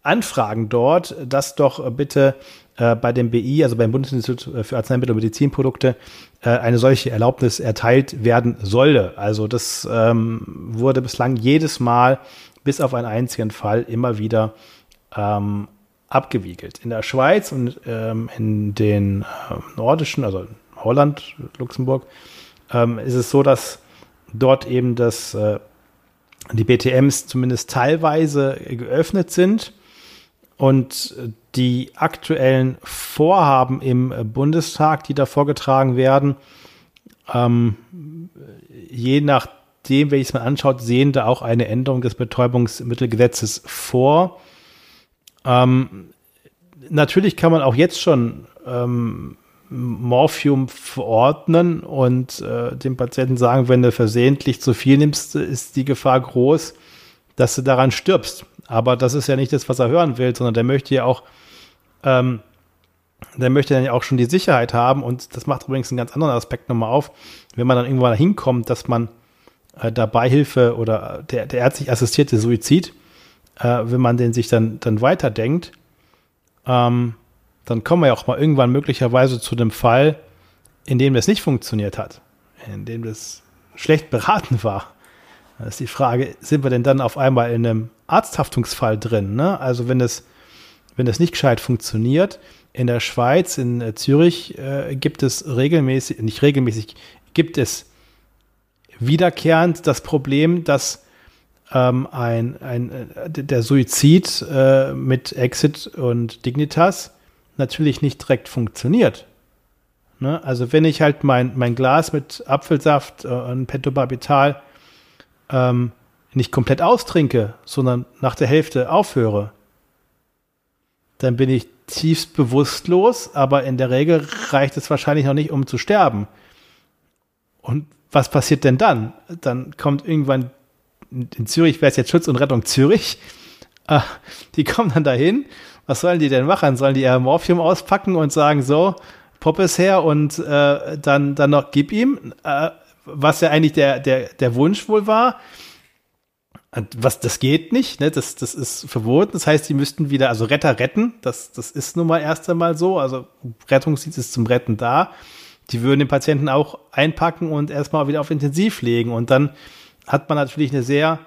Anfragen dort, dass doch bitte äh, bei dem BI, also beim Bundesinstitut für Arzneimittel und Medizinprodukte, äh, eine solche Erlaubnis erteilt werden solle. Also das ähm, wurde bislang jedes Mal, bis auf einen einzigen Fall, immer wieder ähm, abgewiegelt. In der Schweiz und ähm, in den äh, nordischen, also Holland, Luxemburg, ähm, ist es so, dass dort eben das, äh, die BTMs zumindest teilweise geöffnet sind und die aktuellen Vorhaben im Bundestag, die da vorgetragen werden, ähm, je nachdem, welches man anschaut, sehen da auch eine Änderung des Betäubungsmittelgesetzes vor. Ähm, natürlich kann man auch jetzt schon ähm, Morphium verordnen und äh, dem Patienten sagen, wenn du versehentlich zu viel nimmst, ist die Gefahr groß, dass du daran stirbst. Aber das ist ja nicht das, was er hören will, sondern der möchte ja auch, ähm, der möchte dann ja auch schon die Sicherheit haben. Und das macht übrigens einen ganz anderen Aspekt nochmal auf, wenn man dann irgendwann hinkommt, dass man äh, dabei Hilfe oder der, der ärztlich assistierte Suizid, äh, wenn man den sich dann, dann weiterdenkt, ähm, dann kommen wir ja auch mal irgendwann möglicherweise zu dem Fall, in dem das nicht funktioniert hat, in dem das schlecht beraten war. Da ist die Frage, sind wir denn dann auf einmal in einem Arzthaftungsfall drin? Ne? Also wenn es, wenn nicht gescheit funktioniert, in der Schweiz, in äh, Zürich äh, gibt es regelmäßig, nicht regelmäßig, gibt es wiederkehrend das Problem, dass ähm, ein, ein, äh, der Suizid äh, mit Exit und Dignitas natürlich nicht direkt funktioniert. Ne? Also wenn ich halt mein, mein Glas mit Apfelsaft äh, und Pentobarbital ähm, nicht komplett austrinke, sondern nach der Hälfte aufhöre, dann bin ich tiefst bewusstlos, aber in der Regel reicht es wahrscheinlich noch nicht, um zu sterben. Und was passiert denn dann? Dann kommt irgendwann in Zürich, wäre es jetzt Schutz und Rettung Zürich, äh, die kommen dann dahin. Was sollen die denn machen? Sollen die ihr Morphium auspacken und sagen, so, Pop es her und äh, dann, dann noch gib ihm? Äh, was ja eigentlich der, der, der Wunsch wohl war. Was, das geht nicht, ne? das, das ist verboten. Das heißt, sie müssten wieder, also Retter retten. Das, das ist nun mal erst einmal so. Also Rettungsdienst ist zum Retten da. Die würden den Patienten auch einpacken und erstmal wieder auf Intensiv legen. Und dann hat man natürlich eine sehr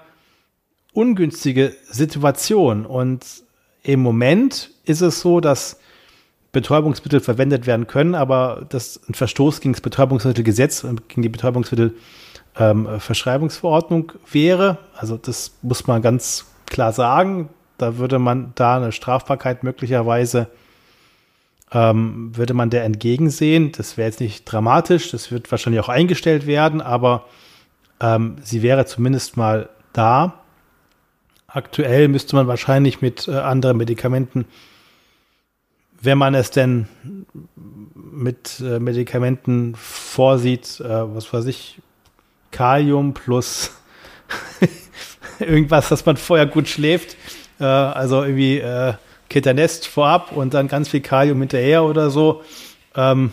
ungünstige Situation. Und im Moment ist es so, dass Betäubungsmittel verwendet werden können, aber das ein Verstoß gegen das Betäubungsmittelgesetz und gegen die Betäubungsmittelverschreibungsverordnung ähm, wäre. Also das muss man ganz klar sagen. Da würde man da eine Strafbarkeit möglicherweise ähm, würde man der entgegensehen. Das wäre jetzt nicht dramatisch, das wird wahrscheinlich auch eingestellt werden, aber ähm, sie wäre zumindest mal da. Aktuell müsste man wahrscheinlich mit äh, anderen Medikamenten, wenn man es denn mit äh, Medikamenten vorsieht, äh, was weiß ich, Kalium plus irgendwas, dass man vorher gut schläft, äh, also irgendwie äh, Ketanest vorab und dann ganz viel Kalium hinterher oder so. Ähm,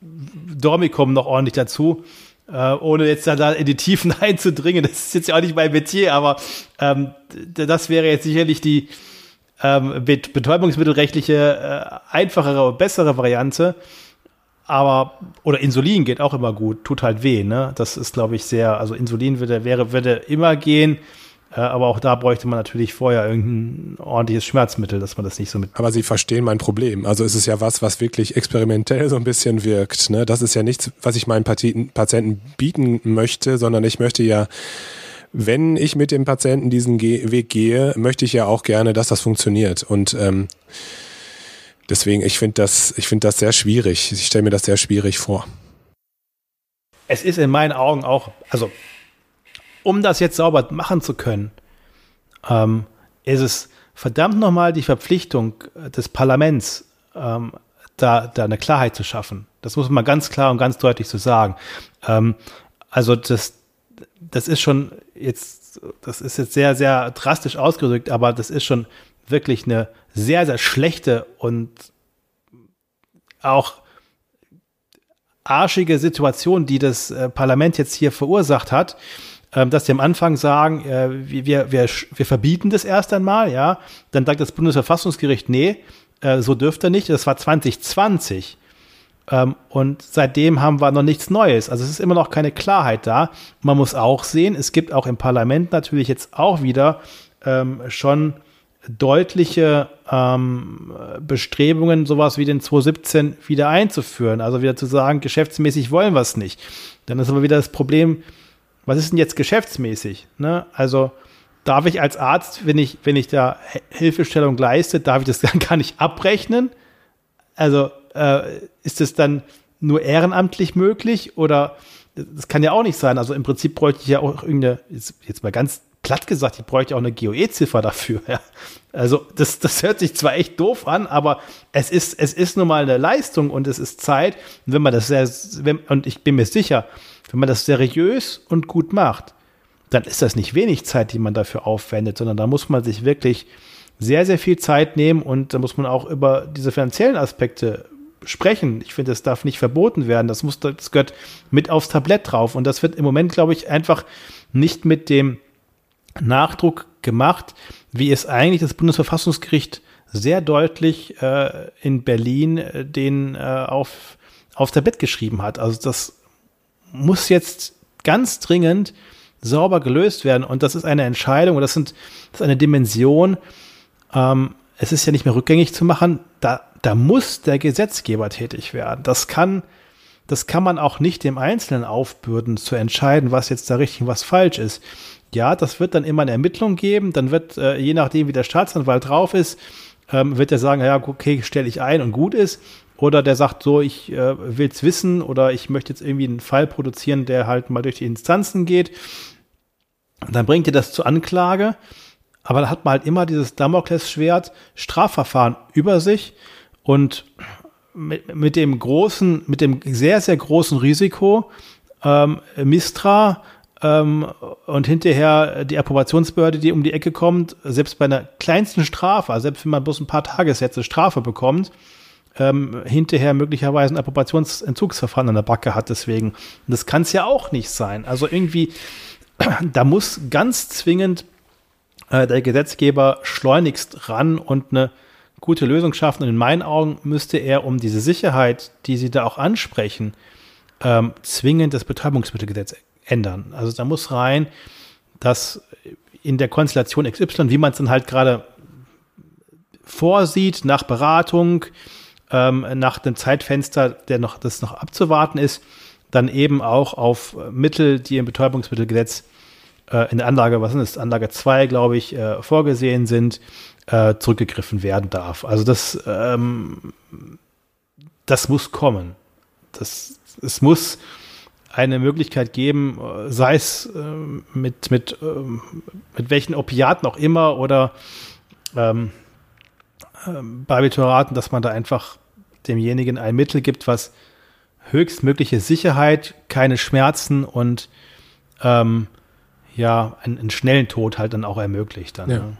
Dormicum noch ordentlich dazu. Äh, ohne jetzt da in die Tiefen einzudringen, das ist jetzt ja auch nicht mein Metier, aber ähm, das wäre jetzt sicherlich die ähm, betäubungsmittelrechtliche äh, einfachere, bessere Variante. Aber, oder Insulin geht auch immer gut, tut halt weh, ne? Das ist, glaube ich, sehr, also Insulin würde, wäre, würde immer gehen. Äh, aber auch da bräuchte man natürlich vorher irgendein ordentliches Schmerzmittel, dass man das nicht so mit. Aber Sie verstehen mein Problem. Also es ist ja was, was wirklich experimentell so ein bisschen wirkt. Ne? Das ist ja nichts, was ich meinen Patienten bieten möchte, sondern ich möchte ja, wenn ich mit dem Patienten diesen Weg gehe, möchte ich ja auch gerne, dass das funktioniert. Und ähm, deswegen, ich finde das, ich finde das sehr schwierig. Ich stelle mir das sehr schwierig vor. Es ist in meinen Augen auch, also um das jetzt sauber machen zu können, ähm, ist es verdammt nochmal die Verpflichtung des Parlaments, ähm, da, da eine Klarheit zu schaffen. Das muss man ganz klar und ganz deutlich so sagen. Ähm, also das, das ist schon jetzt, das ist jetzt sehr, sehr drastisch ausgedrückt, aber das ist schon wirklich eine sehr, sehr schlechte und auch arschige Situation, die das äh, Parlament jetzt hier verursacht hat ähm, dass die am Anfang sagen, äh, wir, wir, wir verbieten das erst einmal, ja. Dann sagt das Bundesverfassungsgericht, nee, äh, so dürfte nicht. Das war 2020. Ähm, und seitdem haben wir noch nichts Neues. Also es ist immer noch keine Klarheit da. Man muss auch sehen, es gibt auch im Parlament natürlich jetzt auch wieder ähm, schon deutliche ähm, Bestrebungen, sowas wie den 2017 wieder einzuführen. Also wieder zu sagen, geschäftsmäßig wollen wir es nicht. Dann ist aber wieder das Problem, was ist denn jetzt geschäftsmäßig? Ne? Also darf ich als Arzt, wenn ich, wenn ich da Hilfestellung leiste, darf ich das dann gar nicht abrechnen? Also äh, ist es dann nur ehrenamtlich möglich oder das kann ja auch nicht sein. Also im Prinzip bräuchte ich ja auch irgendeine, jetzt, jetzt mal ganz platt gesagt, ich bräuchte auch eine GOE-Ziffer dafür. Ja. Also das, das hört sich zwar echt doof an, aber es ist, es ist nun mal eine Leistung und es ist Zeit. Und wenn man das sehr, wenn, und ich bin mir sicher, wenn man das seriös und gut macht, dann ist das nicht wenig Zeit, die man dafür aufwendet, sondern da muss man sich wirklich sehr, sehr viel Zeit nehmen und da muss man auch über diese finanziellen Aspekte sprechen. Ich finde, das darf nicht verboten werden. Das muss, das gehört mit aufs Tablett drauf. Und das wird im Moment, glaube ich, einfach nicht mit dem Nachdruck gemacht, wie es eigentlich das Bundesverfassungsgericht sehr deutlich äh, in Berlin äh, den äh, auf, aufs Tablett geschrieben hat. Also das muss jetzt ganz dringend sauber gelöst werden. Und das ist eine Entscheidung, und das, sind, das ist eine Dimension. Ähm, es ist ja nicht mehr rückgängig zu machen. Da, da muss der Gesetzgeber tätig werden. Das kann, das kann man auch nicht dem Einzelnen aufbürden, zu entscheiden, was jetzt da richtig und was falsch ist. Ja, das wird dann immer eine Ermittlung geben. Dann wird, äh, je nachdem, wie der Staatsanwalt drauf ist, ähm, wird er sagen, ja, okay, stelle ich ein und gut ist. Oder der sagt so, ich äh, will es wissen oder ich möchte jetzt irgendwie einen Fall produzieren, der halt mal durch die Instanzen geht. dann bringt ihr das zur Anklage. Aber da hat man halt immer dieses Damoklesschwert Strafverfahren über sich und mit, mit dem großen, mit dem sehr, sehr großen Risiko, ähm, Mistra ähm, und hinterher die Approbationsbehörde, die um die Ecke kommt, selbst bei einer kleinsten Strafe, also selbst wenn man bloß ein paar Tagessätze Strafe bekommt, ähm, hinterher möglicherweise ein Approbationsentzugsverfahren an der Backe hat deswegen. Und das kann es ja auch nicht sein. Also irgendwie, da muss ganz zwingend äh, der Gesetzgeber schleunigst ran und eine gute Lösung schaffen. Und in meinen Augen müsste er, um diese Sicherheit, die Sie da auch ansprechen, ähm, zwingend das Betäubungsmittelgesetz ändern. Also da muss rein, dass in der Konstellation XY, wie man es dann halt gerade vorsieht, nach Beratung, ähm, nach dem Zeitfenster, der noch, das noch abzuwarten ist, dann eben auch auf Mittel, die im Betäubungsmittelgesetz äh, in der Anlage, was ist das, Anlage 2, glaube ich, äh, vorgesehen sind, äh, zurückgegriffen werden darf. Also das, ähm, das muss kommen. Das, es muss eine Möglichkeit geben, sei es äh, mit, mit, ähm, mit welchen Opiaten auch immer oder ähm, ähm, Barbituraten, dass man da einfach demjenigen ein Mittel gibt, was höchstmögliche Sicherheit, keine Schmerzen und ähm, ja, einen, einen, schnellen Tod halt dann auch ermöglicht. Dann, ja. ne?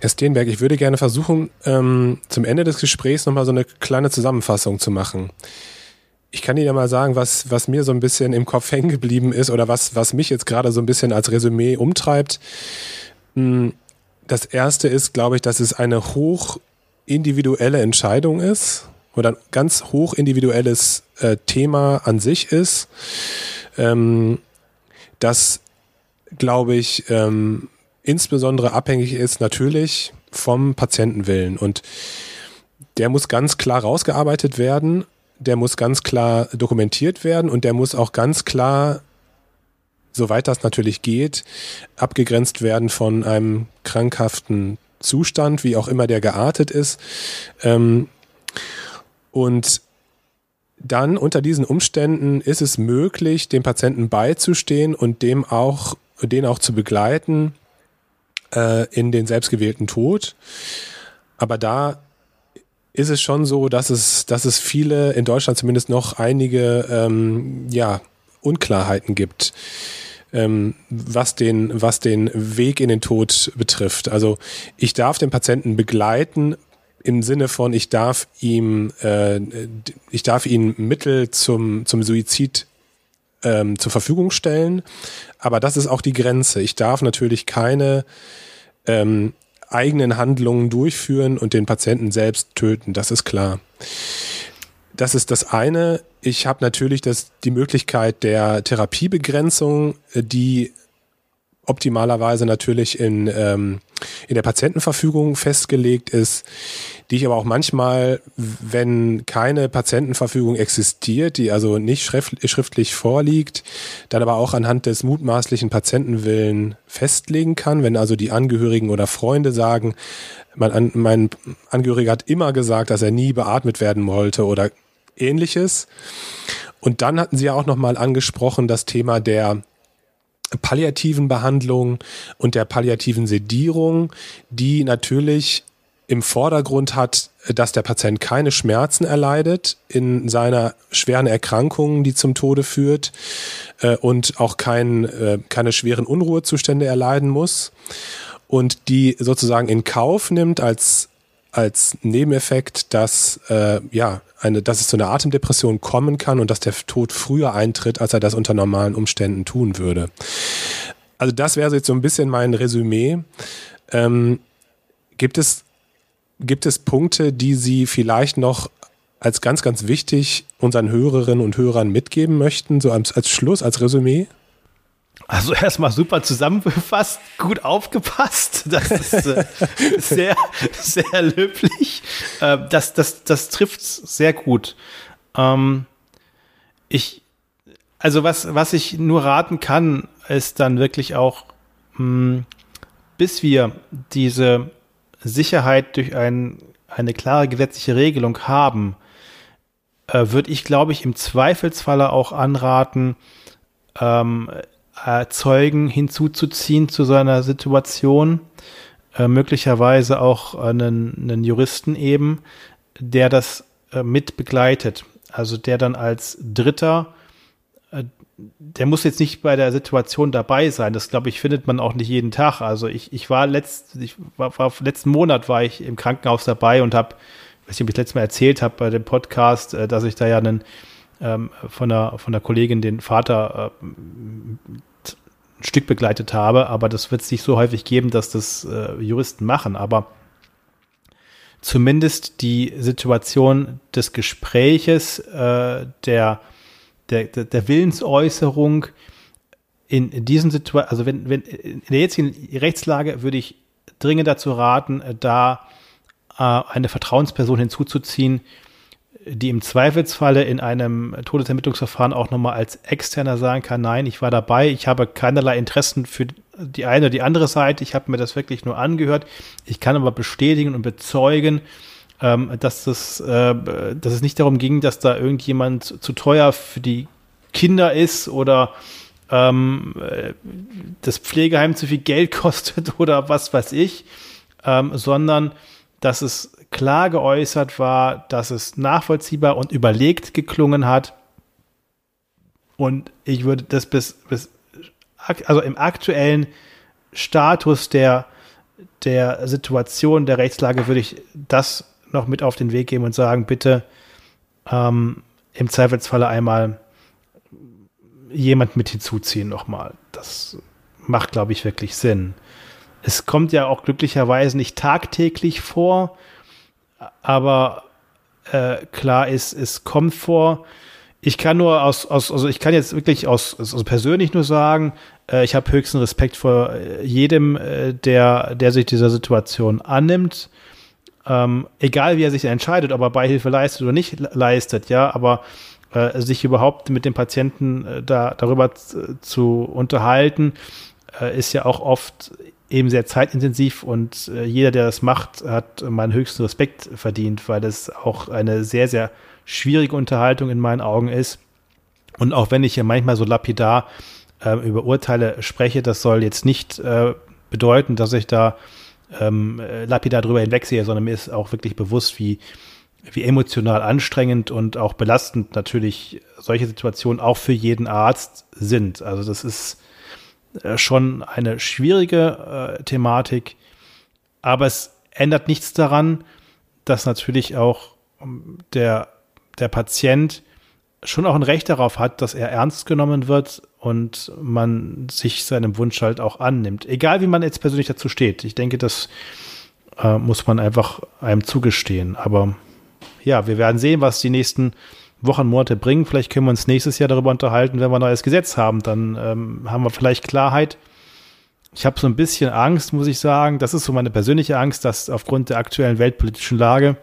Herr Steenberg, ich würde gerne versuchen, ähm, zum Ende des Gesprächs nochmal so eine kleine Zusammenfassung zu machen. Ich kann Ihnen ja mal sagen, was, was mir so ein bisschen im Kopf hängen geblieben ist oder was, was mich jetzt gerade so ein bisschen als Resümee umtreibt. Hm, das erste ist, glaube ich, dass es eine hoch individuelle Entscheidung ist oder ein ganz hoch individuelles äh, Thema an sich ist. Ähm, das, glaube ich, ähm, insbesondere abhängig ist natürlich vom Patientenwillen. Und der muss ganz klar rausgearbeitet werden, der muss ganz klar dokumentiert werden und der muss auch ganz klar, soweit das natürlich geht, abgegrenzt werden von einem krankhaften Zustand, wie auch immer der geartet ist. Ähm, und dann unter diesen Umständen ist es möglich, dem Patienten beizustehen und dem auch, den auch zu begleiten äh, in den selbstgewählten Tod. Aber da ist es schon so, dass es, dass es viele, in Deutschland zumindest noch einige ähm, ja, Unklarheiten gibt, ähm, was, den, was den Weg in den Tod betrifft. Also ich darf den Patienten begleiten im Sinne von, ich darf ihm, äh, ich darf ihm Mittel zum, zum Suizid ähm, zur Verfügung stellen, aber das ist auch die Grenze. Ich darf natürlich keine ähm, eigenen Handlungen durchführen und den Patienten selbst töten, das ist klar. Das ist das eine. Ich habe natürlich das, die Möglichkeit der Therapiebegrenzung, die optimalerweise natürlich in, ähm, in der Patientenverfügung festgelegt ist, die ich aber auch manchmal, wenn keine Patientenverfügung existiert, die also nicht schriftlich vorliegt, dann aber auch anhand des mutmaßlichen Patientenwillen festlegen kann, wenn also die Angehörigen oder Freunde sagen, mein, mein Angehöriger hat immer gesagt, dass er nie beatmet werden wollte oder ähnliches. Und dann hatten Sie ja auch nochmal angesprochen das Thema der palliativen Behandlung und der palliativen Sedierung, die natürlich im Vordergrund hat, dass der Patient keine Schmerzen erleidet in seiner schweren Erkrankung, die zum Tode führt äh, und auch kein, äh, keine schweren Unruhezustände erleiden muss und die sozusagen in Kauf nimmt als als Nebeneffekt, dass äh, ja eine, dass es zu einer Atemdepression kommen kann und dass der Tod früher eintritt, als er das unter normalen Umständen tun würde. Also das wäre jetzt so ein bisschen mein Resümee. Ähm, gibt es gibt es Punkte, die Sie vielleicht noch als ganz ganz wichtig unseren Hörerinnen und Hörern mitgeben möchten, so als, als Schluss, als Resümee? Also erstmal super zusammengefasst, gut aufgepasst. Das ist äh, sehr, sehr löblich. Äh, das, das, das trifft sehr gut. Ähm, ich, also was, was ich nur raten kann, ist dann wirklich auch, mh, hm, bis wir diese Sicherheit durch ein, eine klare gesetzliche Regelung haben, äh, würde ich, glaube ich, im Zweifelsfalle auch anraten, ähm, äh, Zeugen hinzuzuziehen zu seiner Situation, äh, möglicherweise auch einen, einen Juristen eben, der das äh, mit begleitet. Also der dann als Dritter, äh, der muss jetzt nicht bei der Situation dabei sein. Das glaube ich findet man auch nicht jeden Tag. Also ich, ich war letzt, ich war, war letzten Monat war ich im Krankenhaus dabei und habe, weiß nicht, ob ich letztes Mal erzählt habe bei dem Podcast, äh, dass ich da ja einen ähm, von der von der Kollegin den Vater äh, ein Stück begleitet habe, aber das wird es nicht so häufig geben, dass das äh, Juristen machen. Aber zumindest die Situation des Gespräches, äh, der, der, der Willensäußerung in, in diesen Situationen, also wenn, wenn in der jetzigen Rechtslage würde ich dringend dazu raten, da äh, eine Vertrauensperson hinzuzuziehen, die im Zweifelsfalle in einem Todesermittlungsverfahren auch nochmal als Externer sagen kann, nein, ich war dabei, ich habe keinerlei Interessen für die eine oder die andere Seite, ich habe mir das wirklich nur angehört. Ich kann aber bestätigen und bezeugen, ähm, dass, das, äh, dass es nicht darum ging, dass da irgendjemand zu teuer für die Kinder ist oder ähm, äh, das Pflegeheim zu viel Geld kostet oder was weiß ich, ähm, sondern dass es klar geäußert war, dass es nachvollziehbar und überlegt geklungen hat. Und ich würde das bis, bis also im aktuellen Status der, der Situation, der Rechtslage, würde ich das noch mit auf den Weg geben und sagen, bitte ähm, im Zweifelsfalle einmal jemand mit hinzuziehen nochmal. Das macht, glaube ich, wirklich Sinn. Es kommt ja auch glücklicherweise nicht tagtäglich vor, aber äh, klar ist, es kommt vor. Ich kann nur aus, aus, also ich kann jetzt wirklich aus, also persönlich nur sagen, äh, ich habe höchsten Respekt vor äh, jedem, äh, der, der sich dieser Situation annimmt. Ähm, egal wie er sich entscheidet, ob er Beihilfe leistet oder nicht leistet, ja, aber äh, sich überhaupt mit dem Patienten äh, da, darüber zu unterhalten, äh, ist ja auch oft eben sehr zeitintensiv und äh, jeder, der das macht, hat meinen höchsten Respekt verdient, weil es auch eine sehr, sehr schwierige Unterhaltung in meinen Augen ist. Und auch wenn ich ja manchmal so lapidar äh, über Urteile spreche, das soll jetzt nicht äh, bedeuten, dass ich da ähm, lapidar drüber hinwegsehe, sondern mir ist auch wirklich bewusst, wie, wie emotional anstrengend und auch belastend natürlich solche Situationen auch für jeden Arzt sind. Also das ist schon eine schwierige äh, Thematik, aber es ändert nichts daran, dass natürlich auch ähm, der, der Patient schon auch ein Recht darauf hat, dass er ernst genommen wird und man sich seinem Wunsch halt auch annimmt. Egal wie man jetzt persönlich dazu steht. Ich denke, das äh, muss man einfach einem zugestehen. Aber ja, wir werden sehen, was die nächsten Wochen, Monate bringen. Vielleicht können wir uns nächstes Jahr darüber unterhalten, wenn wir ein neues Gesetz haben. Dann ähm, haben wir vielleicht Klarheit. Ich habe so ein bisschen Angst, muss ich sagen. Das ist so meine persönliche Angst, dass aufgrund der aktuellen weltpolitischen Lage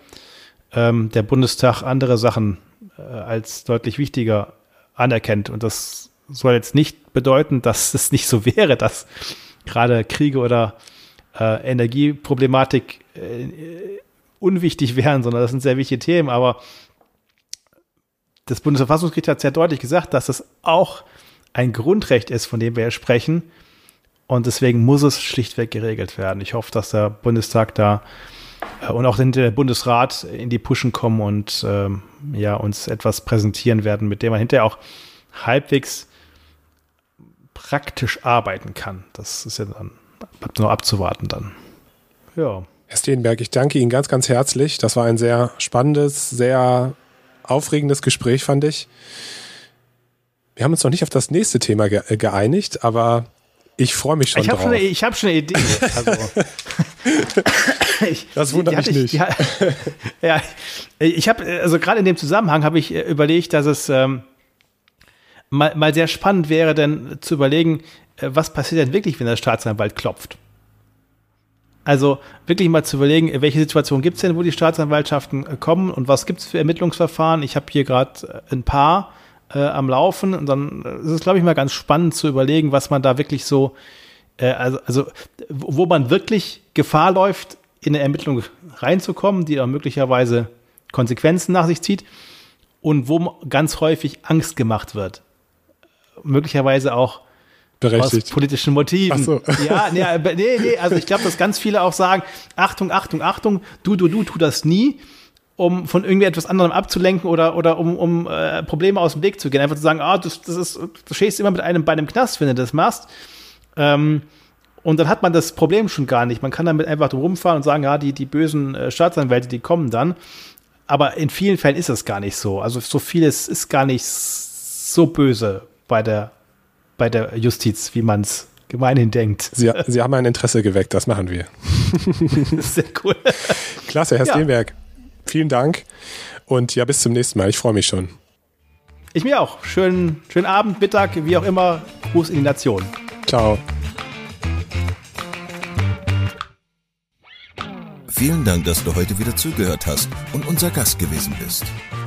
ähm, der Bundestag andere Sachen äh, als deutlich wichtiger anerkennt. Und das soll jetzt nicht bedeuten, dass es nicht so wäre, dass gerade Kriege oder äh, Energieproblematik äh, unwichtig wären, sondern das sind sehr wichtige Themen. Aber das Bundesverfassungsgericht hat sehr deutlich gesagt, dass es auch ein Grundrecht ist, von dem wir sprechen. Und deswegen muss es schlichtweg geregelt werden. Ich hoffe, dass der Bundestag da äh, und auch der Bundesrat in die Pushen kommen und ähm, ja, uns etwas präsentieren werden, mit dem man hinterher auch halbwegs praktisch arbeiten kann. Das ist ja dann, nur abzuwarten dann. Ja. Herr Steenberg, ich danke Ihnen ganz, ganz herzlich. Das war ein sehr spannendes, sehr aufregendes Gespräch, fand ich. Wir haben uns noch nicht auf das nächste Thema äh, geeinigt, aber ich freue mich schon ich hab drauf. Schon ich habe schon eine Idee. Also, ich, das wundert mich nicht. Ich, ja, ja, ich habe, also gerade in dem Zusammenhang habe ich äh, überlegt, dass es ähm, mal, mal sehr spannend wäre, denn zu überlegen, äh, was passiert denn wirklich, wenn der Staatsanwalt klopft. Also wirklich mal zu überlegen, welche Situation gibt es denn, wo die Staatsanwaltschaften äh, kommen und was gibt es für Ermittlungsverfahren. Ich habe hier gerade äh, ein paar äh, am Laufen und dann ist es, glaube ich, mal ganz spannend zu überlegen, was man da wirklich so, äh, also, also wo man wirklich Gefahr läuft, in eine Ermittlung reinzukommen, die dann möglicherweise Konsequenzen nach sich zieht und wo ganz häufig Angst gemacht wird. Möglicherweise auch Berechtigt. Aus politischen Motiven. Ach so. Ja, nee, nee, nee, also ich glaube, dass ganz viele auch sagen, Achtung, Achtung, Achtung, du, du, du, tu das nie, um von irgendwie etwas anderem abzulenken oder, oder um, um äh, Probleme aus dem Weg zu gehen. Einfach zu sagen, ah, das, das ist, du stehst immer mit einem bei einem Knast, wenn du das machst. Ähm, und dann hat man das Problem schon gar nicht. Man kann damit einfach rumfahren und sagen, ja, die, die bösen äh, Staatsanwälte, die kommen dann. Aber in vielen Fällen ist es gar nicht so. Also so vieles ist gar nicht so böse bei der bei der Justiz, wie man es gemeinhin denkt. Sie, Sie haben ein Interesse geweckt, das machen wir. Sehr cool. Klasse, Herr ja. Steenberg. Vielen Dank und ja, bis zum nächsten Mal. Ich freue mich schon. Ich mir auch. Schönen, schönen Abend, Mittag, wie auch immer. Gruß in die Nation. Ciao. Vielen Dank, dass du heute wieder zugehört hast und unser Gast gewesen bist.